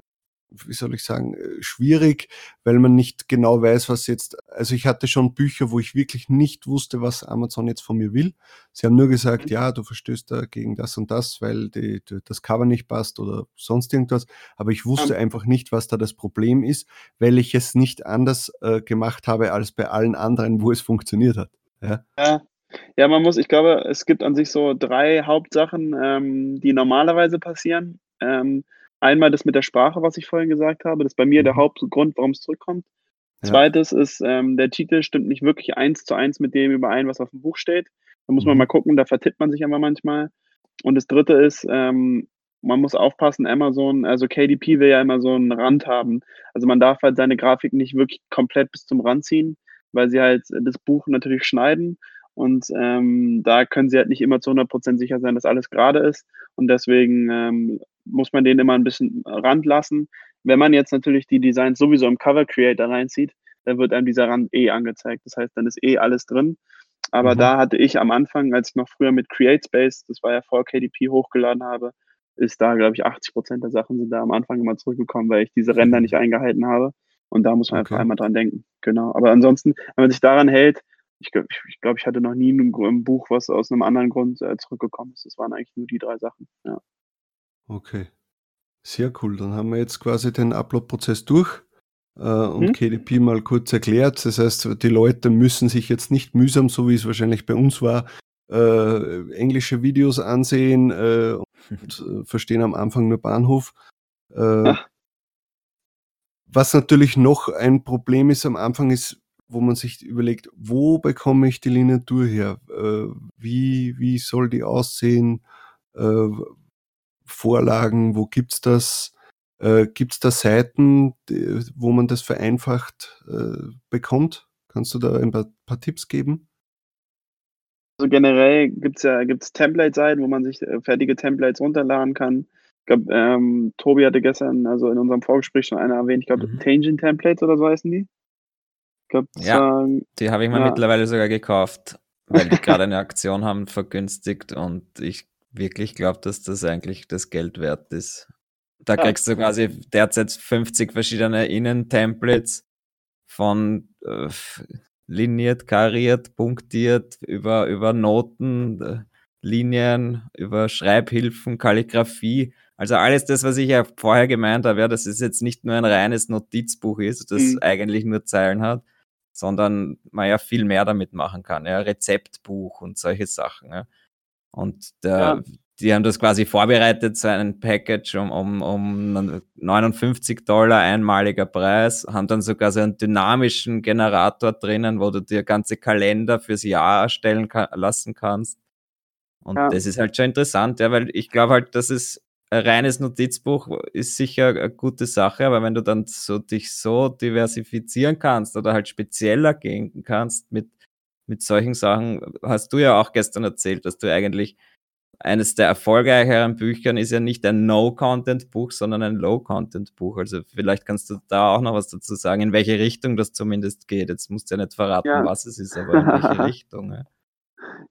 wie soll ich sagen, äh, schwierig, weil man nicht genau weiß, was jetzt, also ich hatte schon Bücher, wo ich wirklich nicht wusste, was Amazon jetzt von mir will. Sie haben nur gesagt, mhm. ja, du verstößt da gegen das und das, weil die, die, das Cover nicht passt oder sonst irgendwas. Aber ich wusste mhm. einfach nicht, was da das Problem ist, weil ich es nicht anders äh, gemacht habe als bei allen anderen, wo es funktioniert hat. Ja. ja. Ja, man muss, ich glaube, es gibt an sich so drei Hauptsachen, ähm, die normalerweise passieren. Ähm, einmal das mit der Sprache, was ich vorhin gesagt habe. Das ist bei mir der mhm. Hauptgrund, warum es zurückkommt. Ja. Zweites ist, ähm, der Titel stimmt nicht wirklich eins zu eins mit dem überein, was auf dem Buch steht. Da muss man mhm. mal gucken, da vertippt man sich einfach manchmal. Und das dritte ist, ähm, man muss aufpassen, Amazon, also KDP will ja immer so einen Rand haben. Also man darf halt seine Grafik nicht wirklich komplett bis zum Rand ziehen, weil sie halt das Buch natürlich schneiden und ähm, da können sie halt nicht immer zu 100% sicher sein, dass alles gerade ist. Und deswegen ähm, muss man den immer ein bisschen Rand lassen. Wenn man jetzt natürlich die Designs sowieso im Cover Creator reinzieht, dann wird einem dieser Rand eh angezeigt. Das heißt, dann ist eh alles drin. Aber mhm. da hatte ich am Anfang, als ich noch früher mit CreateSpace, das war ja vor KDP, hochgeladen habe, ist da, glaube ich, 80% der Sachen sind da am Anfang immer zurückgekommen, weil ich diese Ränder nicht eingehalten habe. Und da muss man okay. einfach einmal dran denken. Genau. Aber ansonsten, wenn man sich daran hält, ich glaube, ich, glaub, ich hatte noch nie ein, ein, Buch, was aus einem anderen Grund äh, zurückgekommen ist. Das waren eigentlich nur die drei Sachen. Ja. Okay. Sehr cool. Dann haben wir jetzt quasi den Upload-Prozess durch äh, und hm? KDP mal kurz erklärt. Das heißt, die Leute müssen sich jetzt nicht mühsam, so wie es wahrscheinlich bei uns war, äh, englische Videos ansehen äh, und [LAUGHS] äh, verstehen am Anfang nur Bahnhof. Äh, was natürlich noch ein Problem ist am Anfang ist, wo man sich überlegt, wo bekomme ich die Lineatur her? Äh, wie, wie soll die aussehen? Äh, Vorlagen, wo gibt's das? Äh, gibt's da Seiten, die, wo man das vereinfacht äh, bekommt? Kannst du da ein paar, paar Tipps geben? Also generell gibt's ja gibt's Template-Seiten, wo man sich äh, fertige Templates runterladen kann. Ich glaube, ähm, Tobi hatte gestern, also in unserem Vorgespräch schon eine erwähnt, ich glaube, mhm. Tangent Templates oder so heißen die. Glaub, ja, die habe ich mir ja. mittlerweile sogar gekauft, weil die gerade eine Aktion haben, vergünstigt und ich wirklich glaube, dass das eigentlich das Geld wert ist. Da ja. kriegst du quasi derzeit 50 verschiedene Innen-Templates von äh, liniert, kariert, punktiert, über, über Noten, äh, Linien, über Schreibhilfen, Kalligrafie. Also alles das, was ich ja vorher gemeint habe, ja, dass es jetzt nicht nur ein reines Notizbuch ist, das mhm. eigentlich nur Zeilen hat, sondern man ja viel mehr damit machen kann. Ja, Rezeptbuch und solche Sachen. Ja. Und der, ja. die haben das quasi vorbereitet, so ein Package um, um, um 59 Dollar einmaliger Preis, haben dann sogar so einen dynamischen Generator drinnen, wo du dir ganze Kalender fürs Jahr erstellen kann, lassen kannst. Und ja. das ist halt schon interessant, ja, weil ich glaube halt, dass es reines Notizbuch ist sicher eine gute Sache, aber wenn du dann so dich so diversifizieren kannst oder halt spezieller gehen kannst mit, mit solchen Sachen, hast du ja auch gestern erzählt, dass du eigentlich eines der erfolgreicheren Büchern ist ja nicht ein No-Content-Buch, sondern ein Low-Content-Buch. Also vielleicht kannst du da auch noch was dazu sagen, in welche Richtung das zumindest geht. Jetzt musst du ja nicht verraten, ja. was es ist, aber in welche [LAUGHS] Richtung. Ja.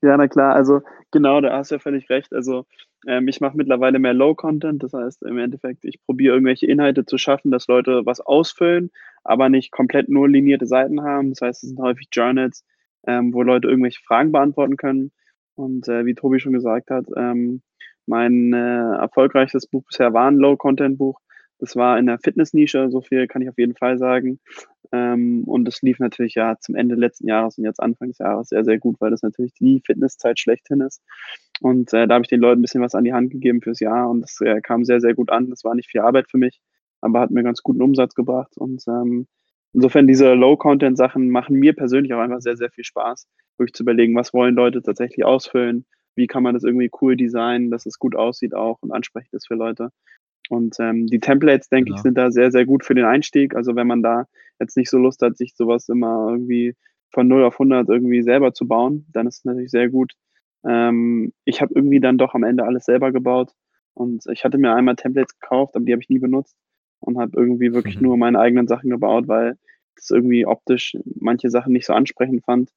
Ja, na klar, also genau, da hast du ja völlig recht. Also ähm, ich mache mittlerweile mehr Low-Content, das heißt im Endeffekt, ich probiere irgendwelche Inhalte zu schaffen, dass Leute was ausfüllen, aber nicht komplett nur linierte Seiten haben. Das heißt, es sind häufig Journals, ähm, wo Leute irgendwelche Fragen beantworten können. Und äh, wie Tobi schon gesagt hat, ähm, mein äh, erfolgreichstes Buch bisher war ein Low-Content-Buch. Das war in der Fitness-Nische, so viel kann ich auf jeden Fall sagen. Ähm, und es lief natürlich ja zum Ende letzten Jahres und jetzt Anfang des Jahres sehr, sehr gut, weil das natürlich die Fitnesszeit schlechthin ist. Und äh, da habe ich den Leuten ein bisschen was an die Hand gegeben fürs Jahr und das äh, kam sehr, sehr gut an. Das war nicht viel Arbeit für mich, aber hat mir ganz guten Umsatz gebracht. Und ähm, insofern diese Low-Content-Sachen machen mir persönlich auch einfach sehr, sehr viel Spaß, wirklich zu überlegen, was wollen Leute tatsächlich ausfüllen, wie kann man das irgendwie cool designen, dass es gut aussieht auch und ansprechend ist für Leute. Und ähm, die Templates, denke Genau. ich, sind da sehr, sehr gut für den Einstieg. Also wenn man da jetzt nicht so Lust hat, sich sowas immer irgendwie von 0 auf 100 irgendwie selber zu bauen, dann ist es natürlich sehr gut. Ähm, ich habe irgendwie dann doch am Ende alles selber gebaut und ich hatte mir einmal Templates gekauft, aber die habe ich nie benutzt und habe irgendwie wirklich Mhm. nur meine eigenen Sachen gebaut, weil das irgendwie optisch manche Sachen nicht so ansprechend fand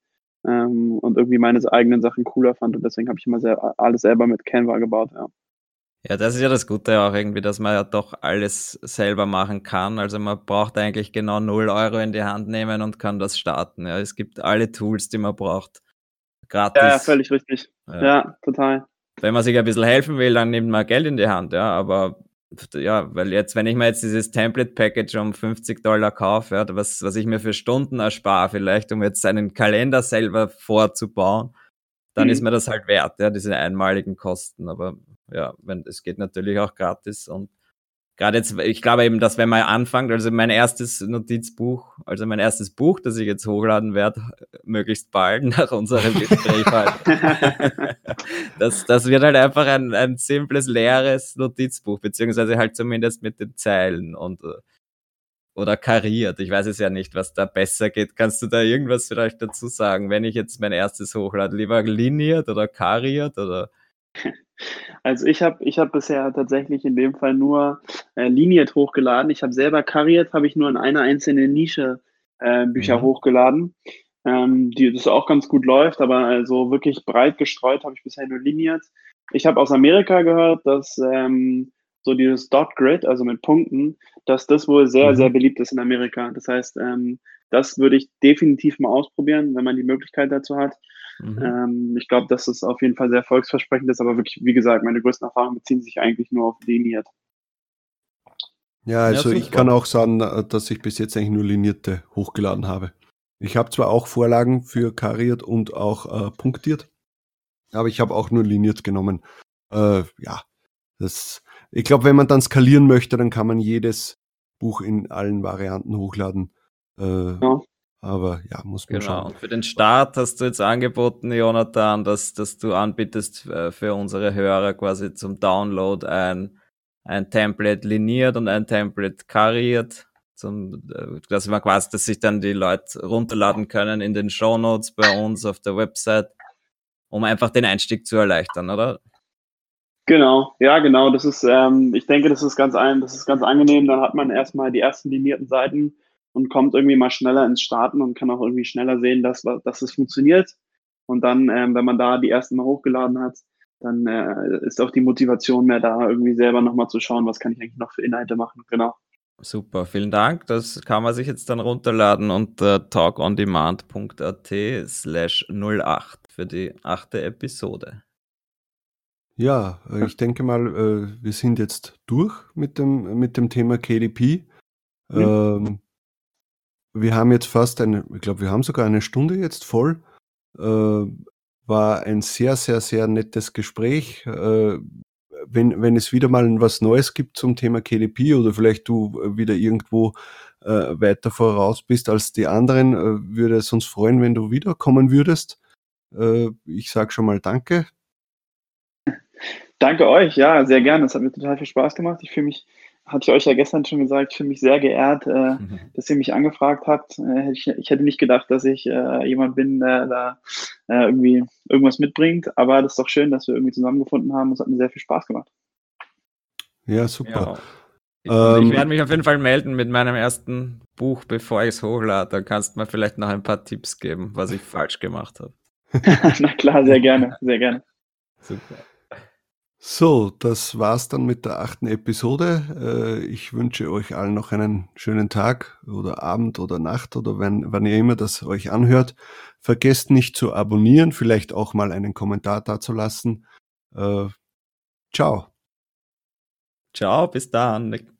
ähm, und irgendwie meine eigenen Sachen cooler fand und deswegen habe ich immer sehr, alles selber mit Canva gebaut. Ja. Ja, das ist ja das Gute auch irgendwie, dass man ja doch alles selber machen kann. Also man braucht eigentlich genau 0 Euro in die Hand nehmen und kann das starten. Ja, es gibt alle Tools, die man braucht. Gratis. ja, völlig richtig. Ja. Ja, total. Wenn man sich ein bisschen helfen will, dann nimmt man Geld in die Hand, ja. Aber ja, weil jetzt, wenn ich mir jetzt dieses Template-Package um 50 Dollar kaufe, ja, was, was ich mir für Stunden erspare, vielleicht, um jetzt einen Kalender selber vorzubauen, dann Mhm. ist mir das halt wert, ja, diese einmaligen Kosten. Aber ja, wenn, es geht natürlich auch gratis und gerade jetzt, ich glaube eben, dass wenn man anfängt, also mein erstes Notizbuch, also mein erstes Buch, das ich jetzt hochladen werde, möglichst bald nach unserem Gespräch [LAUGHS] halt. Das, das wird halt einfach ein, ein simples, leeres Notizbuch, beziehungsweise halt zumindest mit den Zeilen und oder kariert. Ich weiß es ja nicht, was da besser geht. Kannst du da irgendwas vielleicht dazu sagen, wenn ich jetzt mein erstes hochlade? Lieber liniert oder kariert oder? Also ich habe ich hab bisher tatsächlich in dem Fall nur äh, liniert hochgeladen. Ich habe selber kariert, habe ich nur in einer einzelnen Nische äh, Bücher Mhm. hochgeladen, ähm, die das auch ganz gut läuft, aber also wirklich breit gestreut habe ich bisher nur liniert. Ich habe aus Amerika gehört, dass ähm, so dieses Dot Grid, also mit Punkten, dass das wohl sehr, Mhm. sehr beliebt ist in Amerika. Das heißt, ähm, das würde ich definitiv mal ausprobieren, wenn man die Möglichkeit dazu hat. Mhm. Ähm, ich glaube, dass es auf jeden Fall sehr erfolgsversprechend ist, aber wirklich, wie gesagt, meine größten Erfahrungen beziehen sich eigentlich nur auf liniert. Ja, also Ja, ich kann auch sagen, äh, dass ich bis jetzt eigentlich nur linierte hochgeladen habe. Ich habe zwar auch Vorlagen für kariert und auch äh, punktiert, aber ich habe auch nur liniert genommen. Äh, ja, das, ich glaube, wenn man dann skalieren möchte, dann kann man jedes Buch in allen Varianten hochladen. Äh, Ja. Aber ja, muss man Genau. schauen. Und für den Start hast du jetzt angeboten, Jonathan, dass, dass du anbietest äh, für unsere Hörer quasi zum Download ein, ein Template liniert und ein Template kariert. Zum, äh, dass man quasi, dass sich dann die Leute runterladen können in den Show Notes bei uns auf der Website, um einfach den Einstieg zu erleichtern, oder? Genau, ja, genau. Das ist, ähm, ich denke, das ist ganz ein, das ist ganz angenehm. Dann hat man erstmal die ersten linierten Seiten und kommt irgendwie mal schneller ins Starten und kann auch irgendwie schneller sehen, dass, dass es funktioniert. Und dann, ähm, wenn man da die ersten mal hochgeladen hat, dann äh, ist auch die Motivation mehr da, irgendwie selber nochmal zu schauen, was kann ich eigentlich noch für Inhalte machen. Genau. Super, vielen Dank. Das kann man sich jetzt dann runterladen unter talkondemand.at slash 08 für die achte Episode. Ja, äh, ich denke mal, äh, wir sind jetzt durch mit dem, mit dem Thema KDP. Mhm. Ähm, wir haben jetzt fast eine, ich glaube, wir haben sogar eine Stunde jetzt voll. Äh, war ein sehr, sehr, sehr nettes Gespräch. Äh, wenn, wenn es wieder mal was Neues gibt zum Thema KDP oder vielleicht du wieder irgendwo äh, weiter voraus bist als die anderen, äh, würde es uns freuen, wenn du wiederkommen würdest. Äh, ich sage schon mal Danke. Danke euch, ja, sehr gerne. Es hat mir total viel Spaß gemacht. Ich fühle mich, hatte ich euch ja gestern schon gesagt, ich fühle mich sehr geehrt, äh, Mhm. dass ihr mich angefragt habt. Äh, ich, ich hätte nicht gedacht, dass ich äh, jemand bin, der da äh, irgendwie irgendwas mitbringt, aber das ist doch schön, dass wir irgendwie zusammengefunden haben. Es hat mir sehr viel Spaß gemacht. Ja, super. Ja. Ähm, ich werde mich auf jeden Fall melden mit meinem ersten Buch, bevor ich es hochlade. Dann kannst du mir vielleicht noch ein paar Tipps geben, was ich falsch gemacht habe. [LAUGHS] Na klar, sehr gerne, sehr gerne. Super. So, das war's dann mit der achten Episode. Äh, Ich wünsche euch allen noch einen schönen Tag oder Abend oder Nacht oder wenn, wann ihr immer das euch anhört. Vergesst nicht zu abonnieren, vielleicht auch mal einen Kommentar dazulassen. Äh, Ciao. Ciao, bis dann.